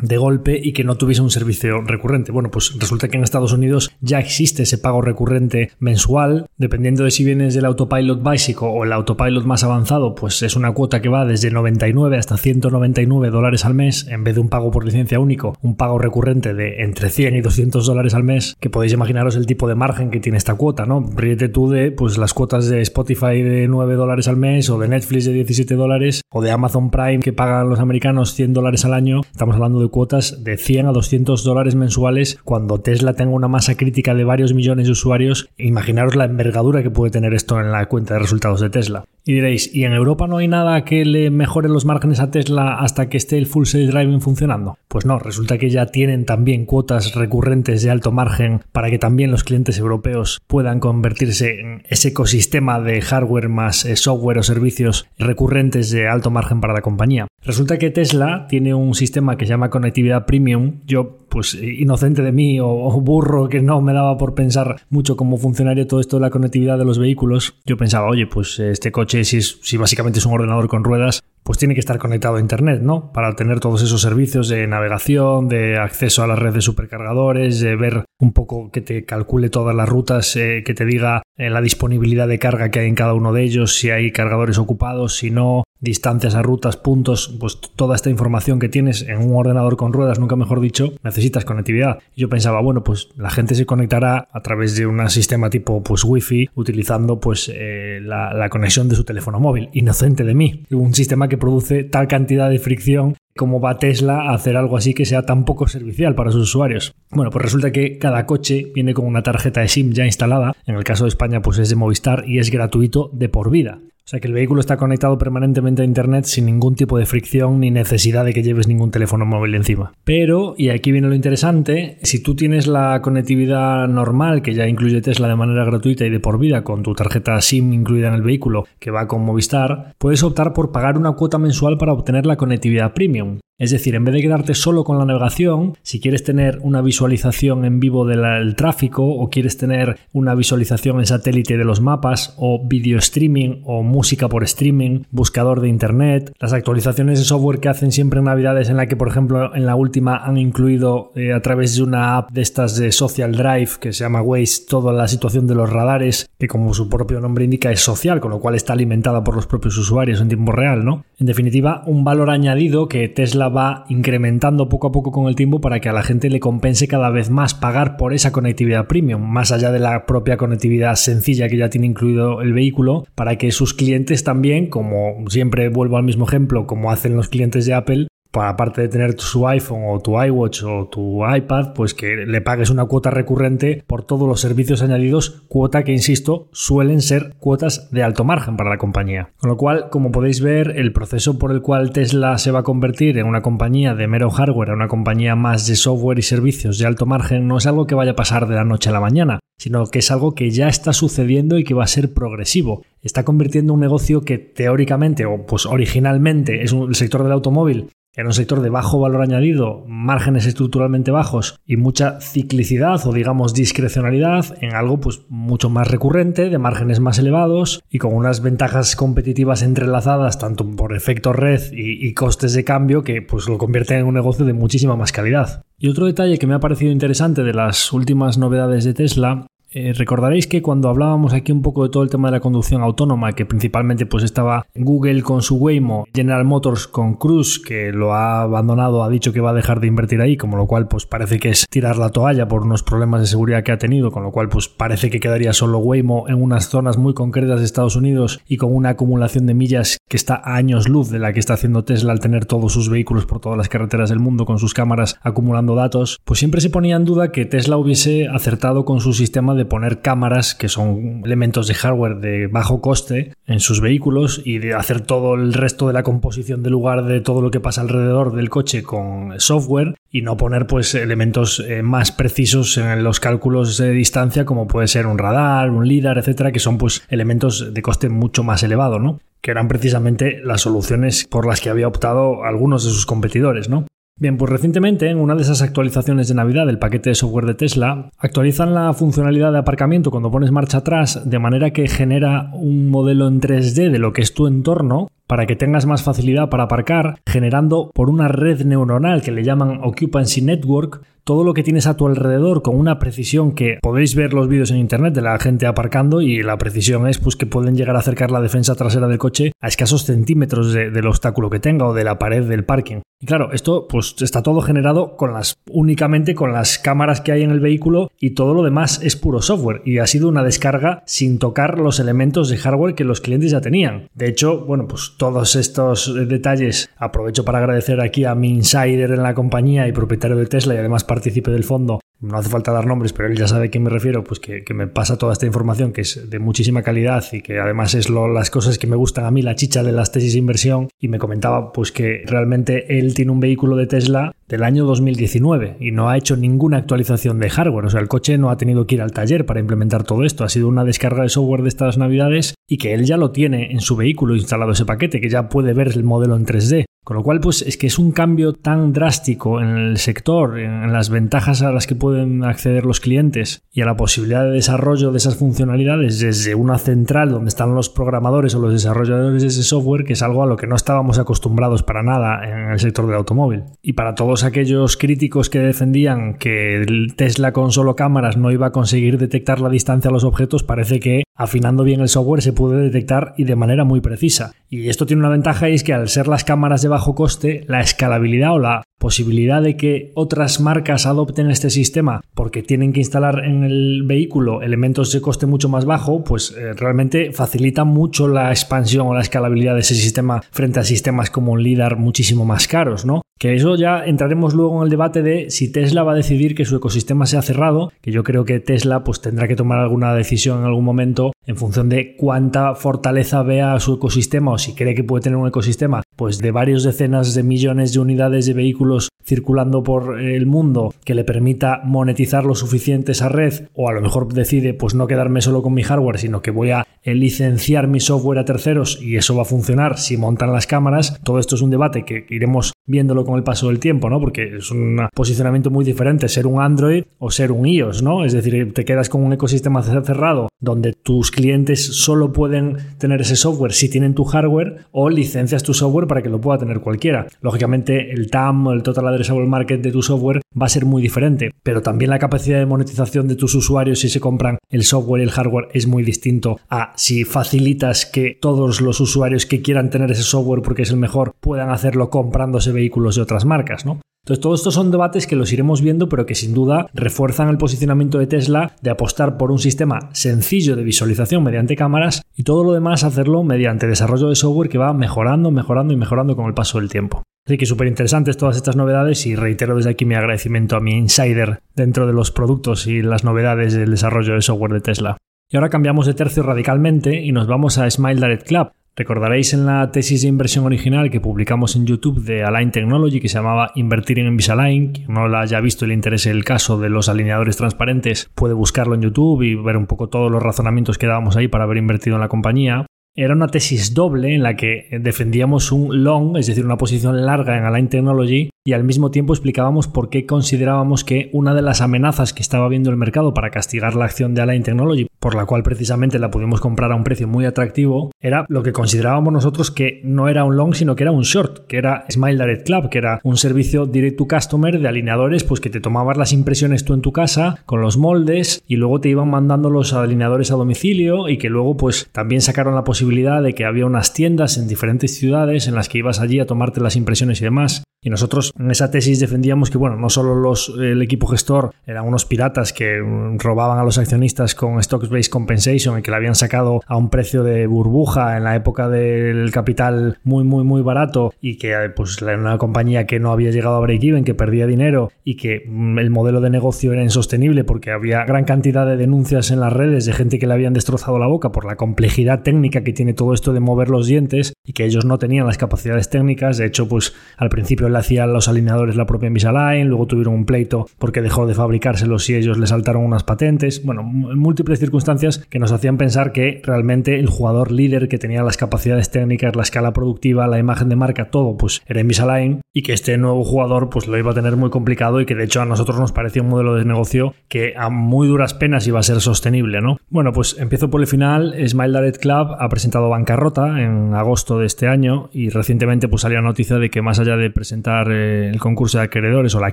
de golpe y que no tuviese un servicio recurrente. Bueno, pues resulta que en Estados Unidos ya existe ese pago recurrente mensual, dependiendo de si vienes del autopilot básico o el autopilot más avanzado, pues es una cuota que va desde 99 hasta 199 dólares al mes, en vez de un pago por licencia único, un pago recurrente de entre 100 y 200 dólares al mes, que podéis imaginaros el tipo de margen que tiene esta cuota, ¿no? Ríete tú de pues las cuotas de Spotify de 9 dólares al mes o de Netflix de 17 dólares o de Amazon Prime que pagan los americanos 100 dólares al año. Estamos hablando de cuotas de 100 a 200 dólares mensuales cuando Tesla tenga una masa crítica de varios millones de usuarios. Imaginaros la envergadura que puede tener esto en la cuenta de resultados de Tesla. Y diréis, ¿y en Europa no hay nada que le mejore los márgenes a Tesla hasta que esté el full self driving funcionando? Pues no, resulta que ya tienen también cuotas recurrentes de alto margen para que también los clientes europeos puedan convertirse en ese ecosistema de hardware más eh, software o servicios recurrentes de alto margen para la compañía. Resulta que Tesla tiene un sistema que se llama conectividad premium. Yo, pues inocente de mí o, burro que no me daba por pensar mucho cómo funcionaría todo esto de la conectividad de los vehículos, yo pensaba, oye, pues este coche si, si básicamente es un ordenador con ruedas, pues tiene que estar conectado a Internet, ¿no? Para tener todos esos servicios de navegación, de acceso a la red de supercargadores, de ver un poco que te calcule todas las rutas, eh, que te diga eh, la disponibilidad de carga que hay en cada uno de ellos, si hay cargadores ocupados, si no, distancias a rutas, puntos, pues toda esta información que tienes en un ordenador con ruedas, nunca mejor dicho, necesitas conectividad. Yo pensaba, bueno, pues la gente se conectará a través de un sistema tipo pues wifi utilizando pues eh, la, la, conexión de su teléfono móvil. Inocente de mí. Un sistema que produce tal cantidad de fricción como va Tesla a hacer algo así que sea tan poco servicial para sus usuarios. Bueno, pues resulta que cada coche viene con una tarjeta de SIM ya instalada. En el caso de España pues es de Movistar y es gratuito de por vida. O sea que el vehículo está conectado permanentemente a Internet sin ningún tipo de fricción ni necesidad de que lleves ningún teléfono móvil encima. Pero, y aquí viene lo interesante, si tú tienes la conectividad normal que ya incluye Tesla de manera gratuita y de por vida con tu tarjeta SIM incluida en el vehículo que va con Movistar, puedes optar por pagar una cuota mensual para obtener la conectividad premium. Es decir, en vez de quedarte solo con la navegación, si quieres tener una visualización en vivo del tráfico o quieres tener una visualización en satélite de los mapas o video streaming o música por streaming, buscador de internet, las actualizaciones de software que hacen siempre en Navidades en la que por ejemplo en la última han incluido eh, a través de una app de estas de Social Drive que se llama Waze toda la situación de los radares que como su propio nombre indica es social, con lo cual está alimentada por los propios usuarios en tiempo real, ¿no? En definitiva, un valor añadido que Tesla va incrementando poco a poco con el tiempo para que a la gente le compense cada vez más pagar por esa conectividad premium, más allá de la propia conectividad sencilla que ya tiene incluido el vehículo, para que sus clientes también, como siempre vuelvo al mismo ejemplo, como hacen los clientes de Apple, aparte de tener su iPhone o tu iWatch o tu iPad, pues que le pagues una cuota recurrente por todos los servicios añadidos, cuota que, insisto, suelen ser cuotas de alto margen para la compañía. Con lo cual, como podéis ver, el proceso por el cual Tesla se va a convertir en una compañía de mero hardware a una compañía más de software y servicios de alto margen no es algo que vaya a pasar de la noche a la mañana, sino que es algo que ya está sucediendo y que va a ser progresivo. Está convirtiendo un negocio que teóricamente o pues originalmente es el sector del automóvil en un sector de bajo valor añadido, márgenes estructuralmente bajos y mucha ciclicidad o digamos discrecionalidad en algo pues mucho más recurrente, de márgenes más elevados y con unas ventajas competitivas entrelazadas tanto por efecto red y, costes de cambio que pues lo convierten en un negocio de muchísima más calidad. Y otro detalle que me ha parecido interesante de las últimas novedades de Tesla eh, recordaréis que cuando hablábamos aquí un poco de todo el tema de la conducción autónoma, que principalmente pues estaba Google con su Waymo, General Motors con Cruise, que lo ha abandonado, ha dicho que va a dejar de invertir ahí, como lo cual pues parece que es tirar la toalla por unos problemas de seguridad que ha tenido, con lo cual pues parece que quedaría solo Waymo en unas zonas muy concretas de Estados Unidos y con una acumulación de millas que está a años luz de la que está haciendo Tesla al tener todos sus vehículos por todas las carreteras del mundo con sus cámaras acumulando datos, pues siempre se ponía en duda que Tesla hubiese acertado con su sistema de poner cámaras, que son elementos de hardware de bajo coste, en sus vehículos y de hacer todo el resto de la composición del lugar de todo lo que pasa alrededor del coche con software y no poner pues elementos eh, más precisos en los cálculos de distancia como puede ser un radar, un lidar, etcétera, que son pues elementos de coste mucho más elevado, ¿no? Que eran precisamente las soluciones por las que había optado algunos de sus competidores, ¿no? Bien, pues recientemente en una de esas actualizaciones de Navidad del paquete de software de Tesla, actualizan la funcionalidad de aparcamiento cuando pones marcha atrás de manera que genera un modelo en 3D de lo que es tu entorno para que tengas más facilidad para aparcar, generando por una red neuronal que le llaman Occupancy Network todo lo que tienes a tu alrededor con una precisión que podéis ver los vídeos en internet de la gente aparcando y la precisión es pues que pueden llegar a acercar la defensa trasera del coche a escasos centímetros del obstáculo que tenga o de la pared del parking. Y claro, esto pues está todo generado con las únicamente con las cámaras que hay en el vehículo y todo lo demás es puro software y ha sido una descarga sin tocar los elementos de hardware que los clientes ya tenían. De hecho, bueno, pues todos estos detalles aprovecho para agradecer aquí a mi insider en la compañía y propietario de Tesla y además partícipe del fondo, no hace falta dar nombres, pero él ya sabe a quién me refiero, pues que, me pasa toda esta información que es de muchísima calidad y que además es lo, las cosas que me gustan a mí, la chicha de las tesis de inversión, y me comentaba pues que realmente él tiene un vehículo de Tesla del año 2019 y no ha hecho ninguna actualización de hardware, o sea, el coche no ha tenido que ir al taller para implementar todo esto, ha sido una descarga de software de estas navidades y que él ya lo tiene en su vehículo instalado ese paquete, que ya puede ver el modelo en 3D. Con lo cual, pues es que es un cambio tan drástico en el sector, en las ventajas a las que pueden acceder los clientes y a la posibilidad de desarrollo de esas funcionalidades desde una central donde están los programadores o los desarrolladores de ese software, que es algo a lo que no estábamos acostumbrados para nada en el sector del automóvil. Y para todos aquellos críticos que defendían que el Tesla con solo cámaras no iba a conseguir detectar la distancia a los objetos, parece que afinando bien el software se puede detectar y de manera muy precisa. Y esto tiene una ventaja y es que al ser las cámaras de bajo coste, la escalabilidad o la posibilidad de que otras marcas adopten este sistema porque tienen que instalar en el vehículo elementos de coste mucho más bajo, pues eh, realmente facilita mucho la expansión o la escalabilidad de ese sistema frente a sistemas como LIDAR muchísimo más caros, ¿no? Que eso ya entraremos luego en el debate de si Tesla va a decidir que su ecosistema sea cerrado, que yo creo que Tesla pues tendrá que tomar alguna decisión en algún momento en función de cuánta fortaleza vea su ecosistema o si cree que puede tener un ecosistema pues de varios decenas de millones de unidades de vehículos circulando por el mundo que le permita monetizar lo suficiente esa red o a lo mejor decide pues no quedarme solo con mi hardware sino que voy a licenciar mi software a terceros y eso va a funcionar si montan las cámaras todo esto es un debate que iremos viéndolo con el paso del tiempo no porque es un posicionamiento muy diferente ser un Android o ser un iOS no es decir te quedas con un ecosistema cerrado donde tus clientes solo pueden tener ese software si tienen tu hardware o licencias tu software para que lo pueda tener cualquiera. Lógicamente, el TAM el Total Addressable Market de tu software va a ser muy diferente, pero también la capacidad de monetización de tus usuarios si se compran el software y el hardware es muy distinto a si facilitas que todos los usuarios que quieran tener ese software porque es el mejor puedan hacerlo comprándose vehículos de otras marcas, ¿no? Entonces, todos estos son debates que los iremos viendo, pero que sin duda refuerzan el posicionamiento de Tesla de apostar por un sistema sencillo de visualización mediante cámaras y todo lo demás hacerlo mediante desarrollo de software que va mejorando, mejorando y mejorando con el paso del tiempo. Así que súper interesantes todas estas novedades y reitero desde aquí mi agradecimiento a mi insider dentro de los productos y las novedades del desarrollo de software de Tesla. Y ahora cambiamos de tercio radicalmente y nos vamos a Smile Direct Club, Recordaréis en la tesis de inversión original que publicamos en YouTube de Align Technology que se llamaba Invertir en Invisalign. Quien no la haya visto y le interese el caso de los alineadores transparentes puede buscarlo en YouTube y ver un poco todos los razonamientos que dábamos ahí para haber invertido en la compañía. Era una tesis doble en la que defendíamos un long, es decir, una posición larga en Align Technology, y al mismo tiempo explicábamos por qué considerábamos que una de las amenazas que estaba viendo el mercado para castigar la acción de Align Technology, por la cual precisamente la pudimos comprar a un precio muy atractivo, era lo que considerábamos nosotros que no era un long, sino que era un short, que era Smile Direct Club, que era un servicio direct to customer de alineadores, pues que te tomabas las impresiones tú en tu casa con los moldes y luego te iban mandando los alineadores a domicilio y que luego pues también sacaron la posibilidad de que había unas tiendas en diferentes ciudades en las que ibas allí a tomarte las impresiones y demás. Y nosotros en esa tesis defendíamos que, bueno, no solo los, el equipo gestor eran unos piratas que mm, robaban a los accionistas con Stocks-Based Compensation y que le habían sacado a un precio de burbuja en la época del capital muy, muy, muy barato y que pues era una compañía que no había llegado a break-even, que perdía dinero y que mm, el modelo de negocio era insostenible porque había gran cantidad de denuncias en las redes de gente que le habían destrozado la boca por la complejidad técnica que tiene todo esto de mover los dientes y que ellos no tenían las capacidades técnicas. De hecho, pues al principio le hacían los alineadores la propia Invisalign, luego tuvieron un pleito porque dejó de fabricárselos y ellos le saltaron unas patentes. Bueno, múltiples circunstancias que nos hacían pensar que realmente el jugador líder que tenía las capacidades técnicas, la escala productiva, la imagen de marca, todo, pues era Invisalign y que este nuevo jugador pues lo iba a tener muy complicado y que de hecho a nosotros nos parecía un modelo de negocio que a muy duras penas iba a ser sostenible, ¿no? Bueno, pues empiezo por el final. Smile Direct Club ha presentado bancarrota en agosto de este año y recientemente pues salió noticia de que más allá de presentar eh, el concurso de acreedores o la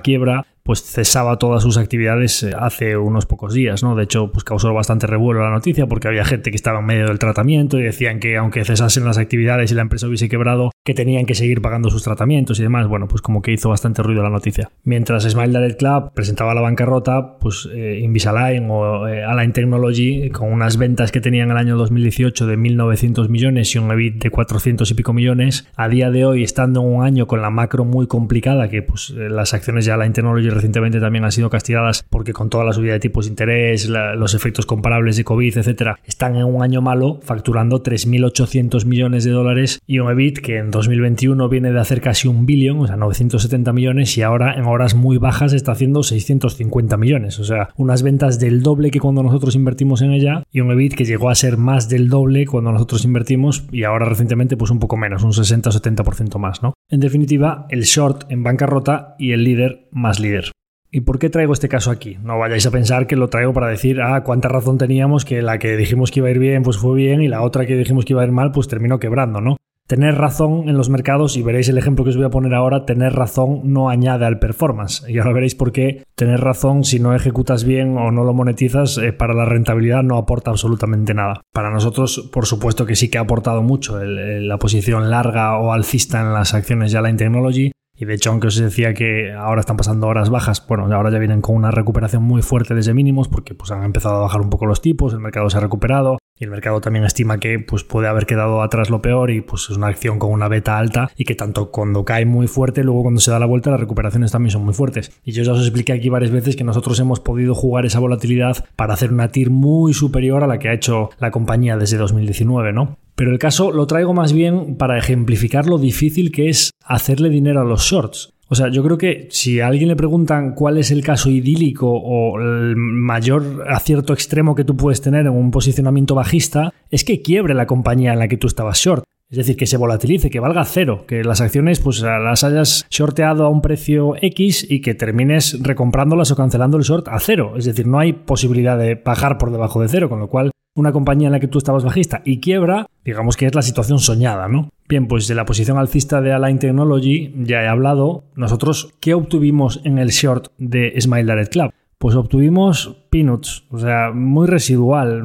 quiebra, pues cesaba todas sus actividades eh, hace unos pocos días, ¿no? De hecho, pues causó bastante revuelo la noticia porque había gente que estaba en medio del tratamiento y decían que aunque cesasen las actividades y la empresa hubiese quebrado, que tenían que seguir pagando sus tratamientos y demás. Bueno, pues como que hizo bastante ruido la noticia. Mientras Smile Direct Club presentaba la bancarrota, pues eh, Invisalign o eh, Align Technology, con unas ventas que tenían el año 2018 de 1.900 millones y un EBIT de 400 y pico millones, a día de hoy, estando en un año con la macro muy complicada, que pues las acciones de Align Technology recientemente también han sido castigadas porque con toda la subida de tipos de interés, los efectos comparables de COVID, etcétera, están en un año malo facturando 3.800 millones de dólares y un EBIT que en 2021 viene de hacer casi un billón, o sea, 970 millones y ahora en horas muy bajas está haciendo 650 millones, o sea, unas ventas del doble que cuando nosotros invertimos en ella y un EBIT que llegó a ser más del doble cuando nosotros invertimos y ahora recientemente pues un poco menos, un 60 o 70% más, ¿no? En definitiva, el short en bancarrota y el líder más líder. ¿Y por qué traigo este caso aquí? No vayáis a pensar que lo traigo para decir, ah, cuánta razón teníamos que la que dijimos que iba a ir bien, pues fue bien, y la otra que dijimos que iba a ir mal, pues terminó quebrando, ¿no? Tener razón en los mercados, y veréis el ejemplo que os voy a poner ahora, tener razón no añade al performance. Y ahora veréis por qué tener razón si no ejecutas bien o no lo monetizas eh, para la rentabilidad no aporta absolutamente nada. Para nosotros, por supuesto que sí que ha aportado mucho la posición larga o alcista en las acciones de Align Technology, y de hecho, aunque os decía que ahora están pasando horas bajas, bueno, ahora ya vienen con una recuperación muy fuerte desde mínimos porque pues, han empezado a bajar un poco los tipos, el mercado se ha recuperado y el mercado también estima que pues, puede haber quedado atrás lo peor y pues es una acción con una beta alta y que tanto cuando cae muy fuerte, luego cuando se da la vuelta las recuperaciones también son muy fuertes. Y yo ya os expliqué aquí varias veces que nosotros hemos podido jugar esa volatilidad para hacer una TIR muy superior a la que ha hecho la compañía desde 2019, ¿no? Pero el caso lo traigo más bien para ejemplificar lo difícil que es hacerle dinero a los shorts. O sea, yo creo que si a alguien le preguntan cuál es el caso idílico o el mayor acierto extremo que tú puedes tener en un posicionamiento bajista, es que quiebre la compañía en la que tú estabas short. Es decir, que se volatilice, que valga cero, que las acciones pues las hayas shorteado a un precio X y que termines recomprándolas o cancelando el short a cero. Es decir, no hay posibilidad de bajar por debajo de cero, con lo cual una compañía en la que tú estabas bajista y quiebra, digamos que es la situación soñada, ¿no? Bien, pues de la posición alcista de Align Technology ya he hablado. Nosotros, ¿qué obtuvimos en el short de Smile Direct Club? Pues obtuvimos peanuts, o sea, muy residual,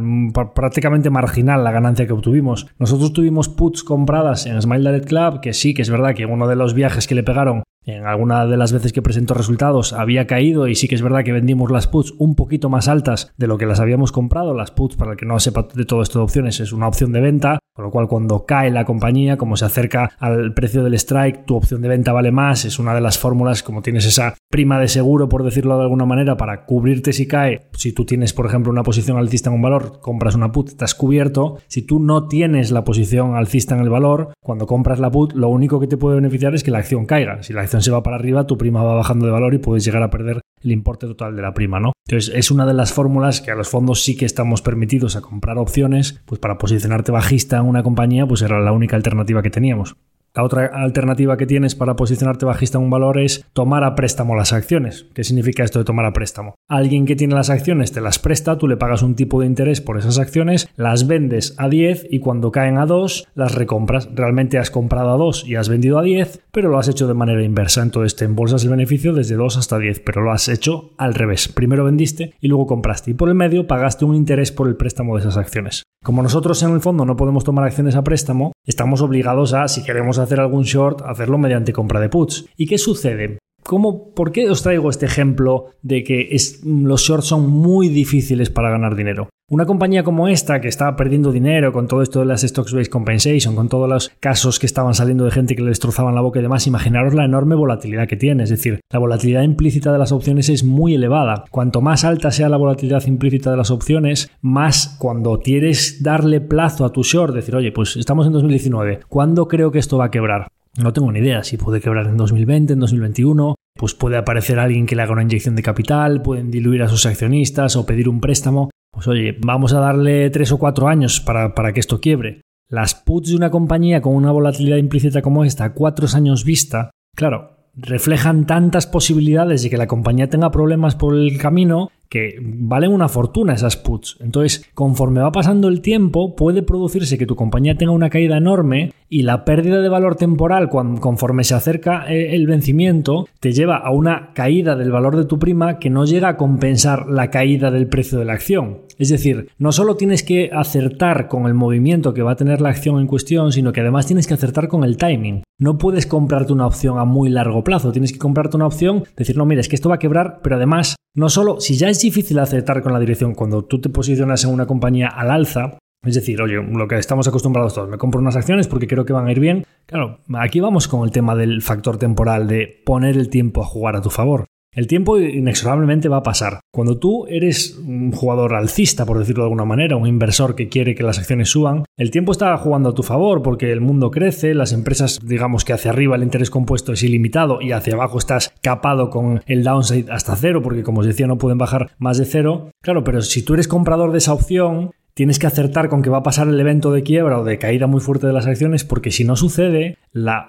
prácticamente marginal la ganancia que obtuvimos. Nosotros tuvimos puts compradas en Smile Direct Club, que sí, que es verdad que uno de los viajes que le pegaron en alguna de las veces que presentó resultados había caído y sí que es verdad que vendimos las puts un poquito más altas de lo que las habíamos comprado. Las puts, para el que no sepa de todo esto de opciones, es una opción de venta, con lo cual cuando cae la compañía, como se acerca al precio del strike, tu opción de venta vale más. Es una de las fórmulas, como tienes esa prima de seguro, por decirlo de alguna manera, para cubrirte si cae. Si tú tienes, por ejemplo, una posición alcista en un valor, compras una put, estás cubierto. Si tú no tienes la posición alcista en el valor, cuando compras la put, lo único que te puede beneficiar es que la acción caiga. Si la se va para arriba, tu prima va bajando de valor y puedes llegar a perder el importe total de la prima, ¿no? Entonces, es una de las fórmulas que a los fondos sí que estamos permitidos a comprar opciones, pues para posicionarte bajista en una compañía, pues era la única alternativa que teníamos. La otra alternativa que tienes para posicionarte bajista en un valor es tomar a préstamo las acciones. ¿Qué significa esto de tomar a préstamo? Alguien que tiene las acciones te las presta, tú le pagas un tipo de interés por esas acciones, las vendes a 10 y cuando caen a 2 las recompras. Realmente has comprado a 2 y has vendido a 10, pero lo has hecho de manera inversa. Entonces te embolsas el beneficio desde 2 hasta 10, pero lo has hecho al revés. Primero vendiste y luego compraste y por el medio pagaste un interés por el préstamo de esas acciones. Como nosotros en el fondo no podemos tomar acciones a préstamo, estamos obligados a, si queremos hacer algún short, hacerlo mediante compra de puts. ¿Y qué sucede? ¿Cómo, ¿Por qué os traigo este ejemplo de que los shorts son muy difíciles para ganar dinero? Una compañía como esta, que estaba perdiendo dinero con todo esto de las Stocks-Based Compensation, con todos los casos que estaban saliendo de gente que le destrozaban la boca y demás, imaginaros la enorme volatilidad que tiene. Es decir, la volatilidad implícita de las opciones es muy elevada. Cuanto más alta sea la volatilidad implícita de las opciones, más cuando quieres darle plazo a tu short, decir, oye, pues estamos en 2019, ¿cuándo creo que esto va a quebrar? No tengo ni idea si puede quebrar en 2020, en 2021, pues puede aparecer alguien que le haga una inyección de capital, pueden diluir a sus accionistas o pedir un préstamo. Pues oye, vamos a darle tres o cuatro años para, para que esto quiebre. Las puts de una compañía con una volatilidad implícita como esta, cuatro años vista, claro, reflejan tantas posibilidades de que la compañía tenga problemas por el camino que valen una fortuna esas puts. Entonces, conforme va pasando el tiempo, puede producirse que tu compañía tenga una caída enorme y la pérdida de valor temporal conforme se acerca eh, el vencimiento te lleva a una caída del valor de tu prima que no llega a compensar la caída del precio de la acción. Es decir, no solo tienes que acertar con el movimiento que va a tener la acción en cuestión, sino que además tienes que acertar con el timing. No puedes comprarte una opción a muy largo plazo, tienes que comprarte una opción, decir, no, mira, es que esto va a quebrar, pero además, no solo, si ya es difícil acertar con la dirección cuando tú te posicionas en una compañía al alza, es decir, oye, lo que estamos acostumbrados todos, me compro unas acciones porque creo que van a ir bien. Claro, aquí vamos con el tema del factor temporal de poner el tiempo a jugar a tu favor. El tiempo inexorablemente va a pasar. Cuando tú eres un jugador alcista, por decirlo de alguna manera, un inversor que quiere que las acciones suban, el tiempo está jugando a tu favor porque el mundo crece, las empresas, digamos que hacia arriba el interés compuesto es ilimitado y hacia abajo estás capado con el downside hasta cero porque como os decía no pueden bajar más de cero. Claro, pero si tú eres comprador de esa opción, tienes que acertar con que va a pasar el evento de quiebra o de caída muy fuerte de las acciones, porque si no sucede,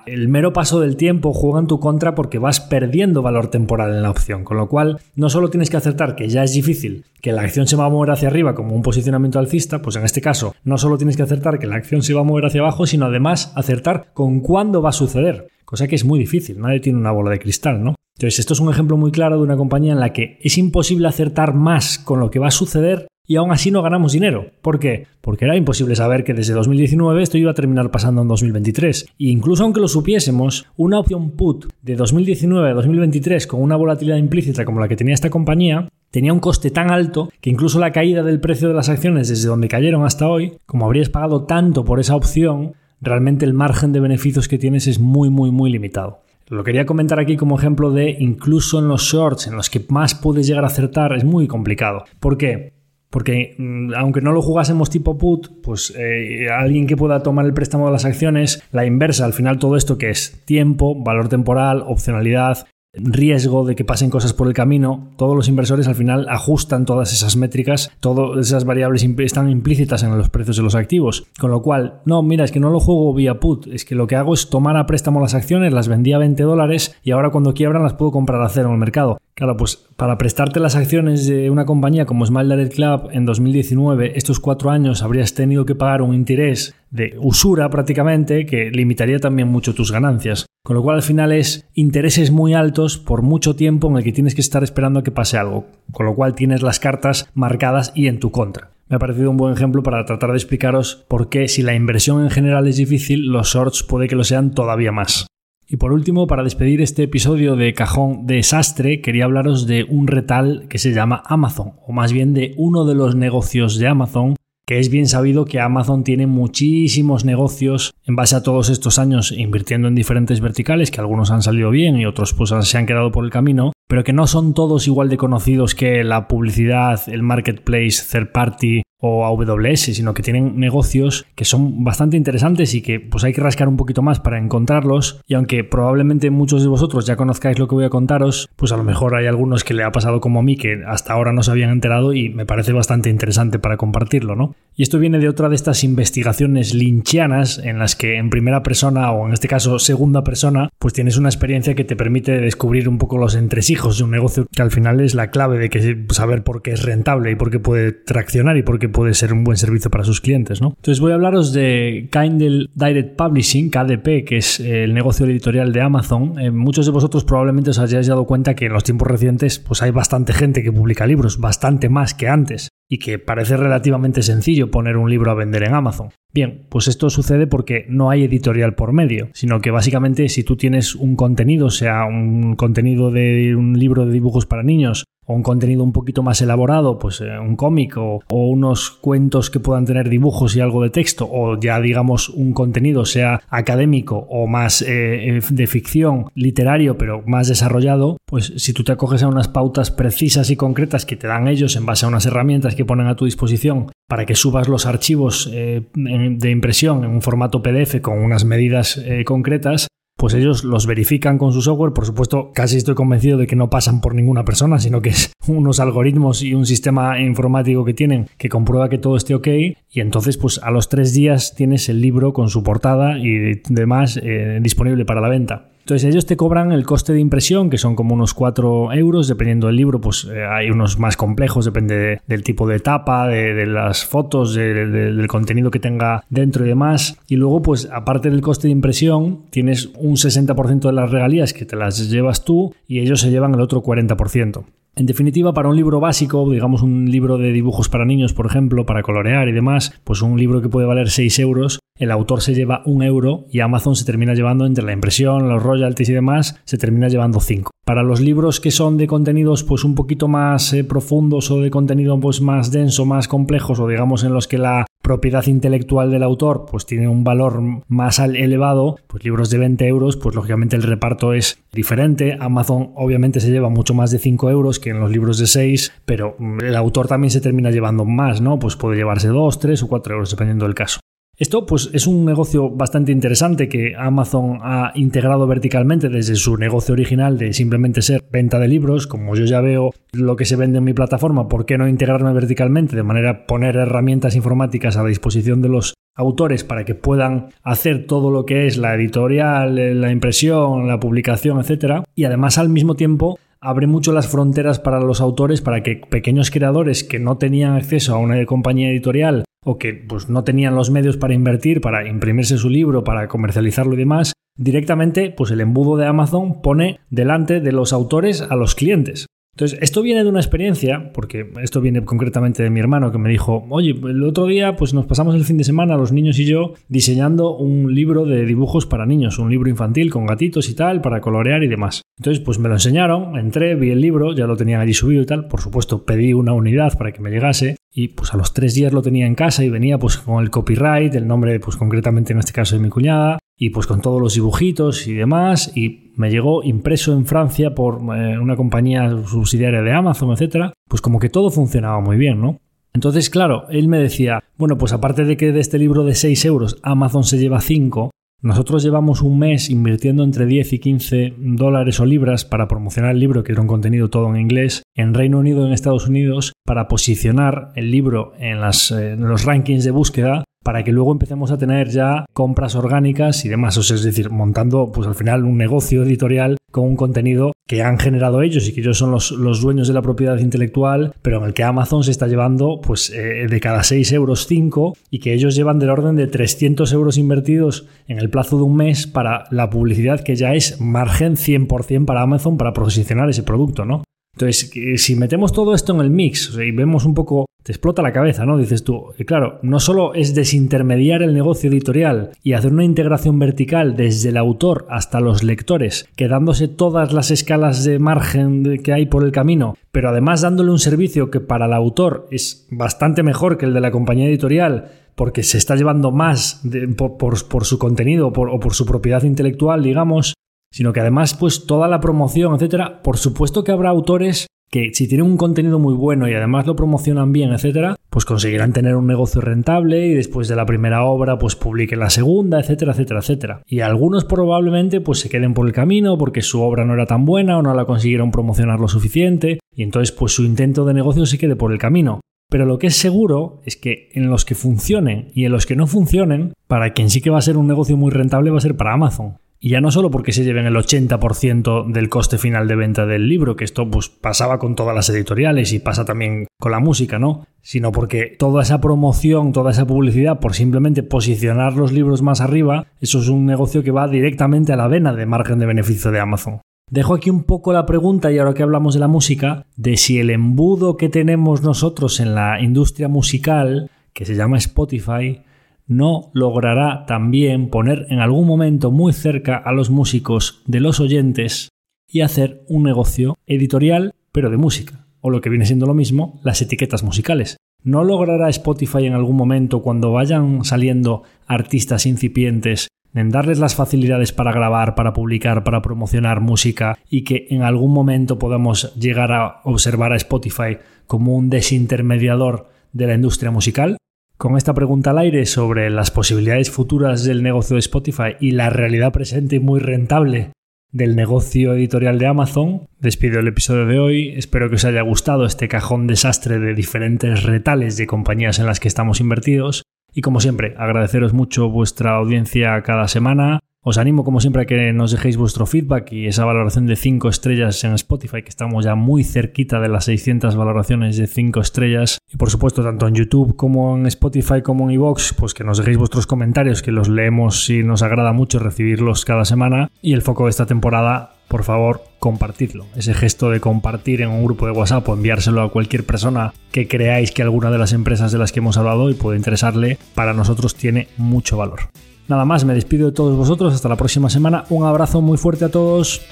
el mero paso del tiempo juega en tu contra porque vas perdiendo valor temporal en la opción. Con lo cual, no solo tienes que acertar que ya es difícil que la acción se va a mover hacia arriba como un posicionamiento alcista, pues en este caso, no solo tienes que acertar que la acción se va a mover hacia abajo, sino además acertar con cuándo va a suceder. Cosa que es muy difícil, nadie tiene una bola de cristal, ¿no? Entonces, esto es un ejemplo muy claro de una compañía en la que es imposible acertar más con lo que va a suceder y aún así no ganamos dinero. ¿Por qué? Porque era imposible saber que desde 2019 esto iba a terminar pasando en 2023. E incluso aunque lo supiésemos, una opción put de 2019 a 2023 con una volatilidad implícita como la que tenía esta compañía, tenía un coste tan alto que incluso la caída del precio de las acciones desde donde cayeron hasta hoy, como habrías pagado tanto por esa opción, realmente el margen de beneficios que tienes es muy, muy, muy limitado. Lo quería comentar aquí como ejemplo de incluso en los shorts en los que más puedes llegar a acertar es muy complicado. ¿Por qué? Porque mm, aunque no lo jugásemos tipo put, pues eh, alguien que pueda tomar el préstamo de las acciones, la inversa, al final todo esto que es tiempo, valor temporal, opcionalidad, riesgo de que pasen cosas por el camino, todos los inversores al final ajustan todas esas métricas, todas esas variables están implícitas en los precios de los activos. Con lo cual, no, mira, es que no lo juego vía put, es que lo que hago es tomar a préstamo las acciones, las vendí a 20 dólares y ahora cuando quiebran las puedo comprar a cero en el mercado. Claro, pues para prestarte las acciones de una compañía como Smile Direct Club en 2019, estos cuatro años habrías tenido que pagar un interés de usura prácticamente que limitaría también mucho tus ganancias. Con lo cual al final es intereses muy altos por mucho tiempo en el que tienes que estar esperando a que pase algo. Con lo cual tienes las cartas marcadas y en tu contra. Me ha parecido un buen ejemplo para tratar de explicaros por qué si la inversión en general es difícil, los shorts puede que lo sean todavía más. Y por último, para despedir este episodio de Cajón Desastre, quería hablaros de un retal que se llama Amazon, o más bien de uno de los negocios de Amazon, que es bien sabido que Amazon tiene muchísimos negocios en base a todos estos años invirtiendo en diferentes verticales, que algunos han salido bien y otros pues se han quedado por el camino, pero que no son todos igual de conocidos que la publicidad, el marketplace, third party o AWS, sino que tienen negocios que son bastante interesantes y que pues hay que rascar un poquito más para encontrarlos y aunque probablemente muchos de vosotros ya conozcáis lo que voy a contaros, pues a lo mejor hay algunos que le ha pasado como a mí que hasta ahora no se habían enterado y me parece bastante interesante para compartirlo, ¿no? Y esto viene de otra de estas investigaciones linchianas en las que en primera persona o en este caso segunda persona, pues tienes una experiencia que te permite descubrir un poco los entresijos de un negocio que al final es la clave de que saber por qué es rentable y por qué puede traccionar y por qué puede ser un buen servicio para sus clientes, ¿no? Entonces voy a hablaros de Kindle Direct Publishing, KDP, que es el negocio editorial de Amazon. Eh, muchos de vosotros probablemente os hayáis dado cuenta que en los tiempos recientes pues hay bastante gente que publica libros, bastante más que antes y que parece relativamente sencillo poner un libro a vender en Amazon. Bien, pues esto sucede porque no hay editorial por medio, sino que básicamente si tú tienes un contenido, sea un contenido de un libro de dibujos para niños o un contenido un poquito más elaborado, pues eh, un cómic o, unos cuentos que puedan tener dibujos y algo de texto, o ya digamos un contenido sea académico o más eh, eh, de ficción, literario, pero más desarrollado, pues si tú te acoges a unas pautas precisas y concretas que te dan ellos en base a unas herramientas que ponen a tu disposición para que subas los archivos de impresión en un formato PDF con unas medidas concretas, pues ellos los verifican con su software. Por supuesto, casi estoy convencido de que no pasan por ninguna persona, sino que es [LAUGHS] unos algoritmos y un sistema informático que tienen que comprueba que todo esté ok. Y entonces, pues a los tres días tienes el libro con su portada y demás eh, disponible para la venta. Entonces ellos te cobran el coste de impresión, que son como unos 4 euros, dependiendo del libro, pues eh, hay unos más complejos, depende del tipo de tapa, de, las fotos, del contenido que tenga dentro y demás. Y luego, pues aparte del coste de impresión, tienes un 60% de las regalías que te las llevas tú y ellos se llevan el otro 40%. En definitiva, para un libro básico, digamos un libro de dibujos para niños, por ejemplo, para colorear y demás, pues un libro que puede valer 6 euros, el autor se lleva un euro y Amazon se termina llevando entre la impresión, los y demás, se termina llevando 5. Para los libros que son de contenidos pues un poquito más eh, profundos o de contenido pues más denso, más complejos o digamos en los que la propiedad intelectual del autor pues tiene un valor más elevado, pues libros de 20 euros, pues lógicamente el reparto es diferente. Amazon obviamente se lleva mucho más de 5 euros que en los libros de 6, pero mm, el autor también se termina llevando más, ¿no? Pues puede llevarse 2, 3 o 4 euros dependiendo del caso. Esto pues, es un negocio bastante interesante que Amazon ha integrado verticalmente desde su negocio original de simplemente ser venta de libros. Como yo ya veo lo que se vende en mi plataforma, ¿por qué no integrarme verticalmente de manera poner herramientas informáticas a disposición de los autores para que puedan hacer todo lo que es la editorial, la impresión, la publicación, etcétera? Y además al mismo tiempo abre mucho las fronteras para los autores para que pequeños creadores que no tenían acceso a una compañía editorial o que pues, no tenían los medios para invertir, para imprimirse su libro, para comercializarlo y demás, directamente pues el embudo de Amazon pone delante de los autores a los clientes. Entonces, esto viene de una experiencia, porque esto viene concretamente de mi hermano que me dijo, oye, el otro día pues nos pasamos el fin de semana, los niños y yo, diseñando un libro de dibujos para niños, un libro infantil con gatitos y tal, para colorear y demás. Entonces, pues me lo enseñaron, entré, vi el libro, ya lo tenían allí subido y tal, por supuesto pedí una unidad para que me llegase y pues a los tres días lo tenía en casa y venía pues con el copyright, el nombre pues concretamente en este caso de mi cuñada, y pues con todos los dibujitos y demás y me llegó impreso en Francia por eh, una compañía subsidiaria de Amazon, etcétera, pues como que todo funcionaba muy bien, ¿no? Entonces, claro, él me decía, bueno, pues aparte de que de este libro de 6 euros Amazon se lleva 5, nosotros llevamos un mes invirtiendo entre 10 y 15 dólares o libras para promocionar el libro, que era un contenido todo en inglés, en Reino Unido en Estados Unidos, para posicionar el libro en, eh, en los rankings de búsqueda para que luego empecemos a tener ya compras orgánicas y demás. O sea, es decir, montando pues al final un negocio editorial con un contenido que han generado ellos y que ellos son los, dueños de la propiedad intelectual, pero en el que Amazon se está llevando pues eh, de cada 6 euros 5 y que ellos llevan del orden de 300 euros invertidos en el plazo de un mes para la publicidad que ya es margen 100% para Amazon para posicionar ese producto, ¿no? Entonces, si metemos todo esto en el mix y vemos un poco, te explota la cabeza, ¿no? Dices tú, claro, no solo es desintermediar el negocio editorial y hacer una integración vertical desde el autor hasta los lectores, quedándose todas las escalas de margen que hay por el camino, pero además dándole un servicio que para el autor es bastante mejor que el de la compañía editorial, porque se está llevando más por, su contenido o por su propiedad intelectual, digamos, sino que además, pues toda la promoción, etcétera, por supuesto que habrá autores que si tienen un contenido muy bueno y además lo promocionan bien, etcétera, pues conseguirán tener un negocio rentable y después de la primera obra pues publiquen la segunda, etcétera, etcétera, etcétera. Y algunos probablemente pues se queden por el camino porque su obra no era tan buena o no la consiguieron promocionar lo suficiente y entonces pues su intento de negocio se quede por el camino. Pero lo que es seguro es que en los que funcionen y en los que no funcionen, para quien sí que va a ser un negocio muy rentable va a ser para Amazon. Y ya no solo porque se lleven el 80% del coste final de venta del libro, que esto pues pasaba con todas las editoriales y pasa también con la música, ¿no? Sino porque toda esa promoción, toda esa publicidad, por simplemente posicionar los libros más arriba, eso es un negocio que va directamente a la vena de margen de beneficio de Amazon. Dejo aquí un poco la pregunta, y ahora que hablamos de la música, de si el embudo que tenemos nosotros en la industria musical, que se llama Spotify, no logrará también poner en algún momento muy cerca a los músicos de los oyentes y hacer un negocio editorial pero de música, o lo que viene siendo lo mismo, las etiquetas musicales. ¿No logrará Spotify en algún momento, cuando vayan saliendo artistas incipientes, en darles las facilidades para grabar, para publicar, para promocionar música y que en algún momento podamos llegar a observar a Spotify como un desintermediador de la industria musical? Con esta pregunta al aire sobre las posibilidades futuras del negocio de Spotify y la realidad presente y muy rentable del negocio editorial de Amazon, despido el episodio de hoy. Espero que os haya gustado este cajón desastre de diferentes retales de compañías en las que estamos invertidos. Y como siempre, agradeceros mucho vuestra audiencia cada semana os animo como siempre a que nos dejéis vuestro feedback y esa valoración de 5 estrellas en Spotify, que estamos ya muy cerquita de las 600 valoraciones de 5 estrellas. Y por supuesto, tanto en YouTube como en Spotify como en iVoox, pues que nos dejéis vuestros comentarios, que los leemos y nos agrada mucho recibirlos cada semana. Y el foco de esta temporada, por favor, compartidlo. Ese gesto de compartir en un grupo de WhatsApp o enviárselo a cualquier persona que creáis que alguna de las empresas de las que hemos hablado y puede interesarle, para nosotros tiene mucho valor. Nada más, me despido de todos vosotros. Hasta la próxima semana. Un abrazo muy fuerte a todos.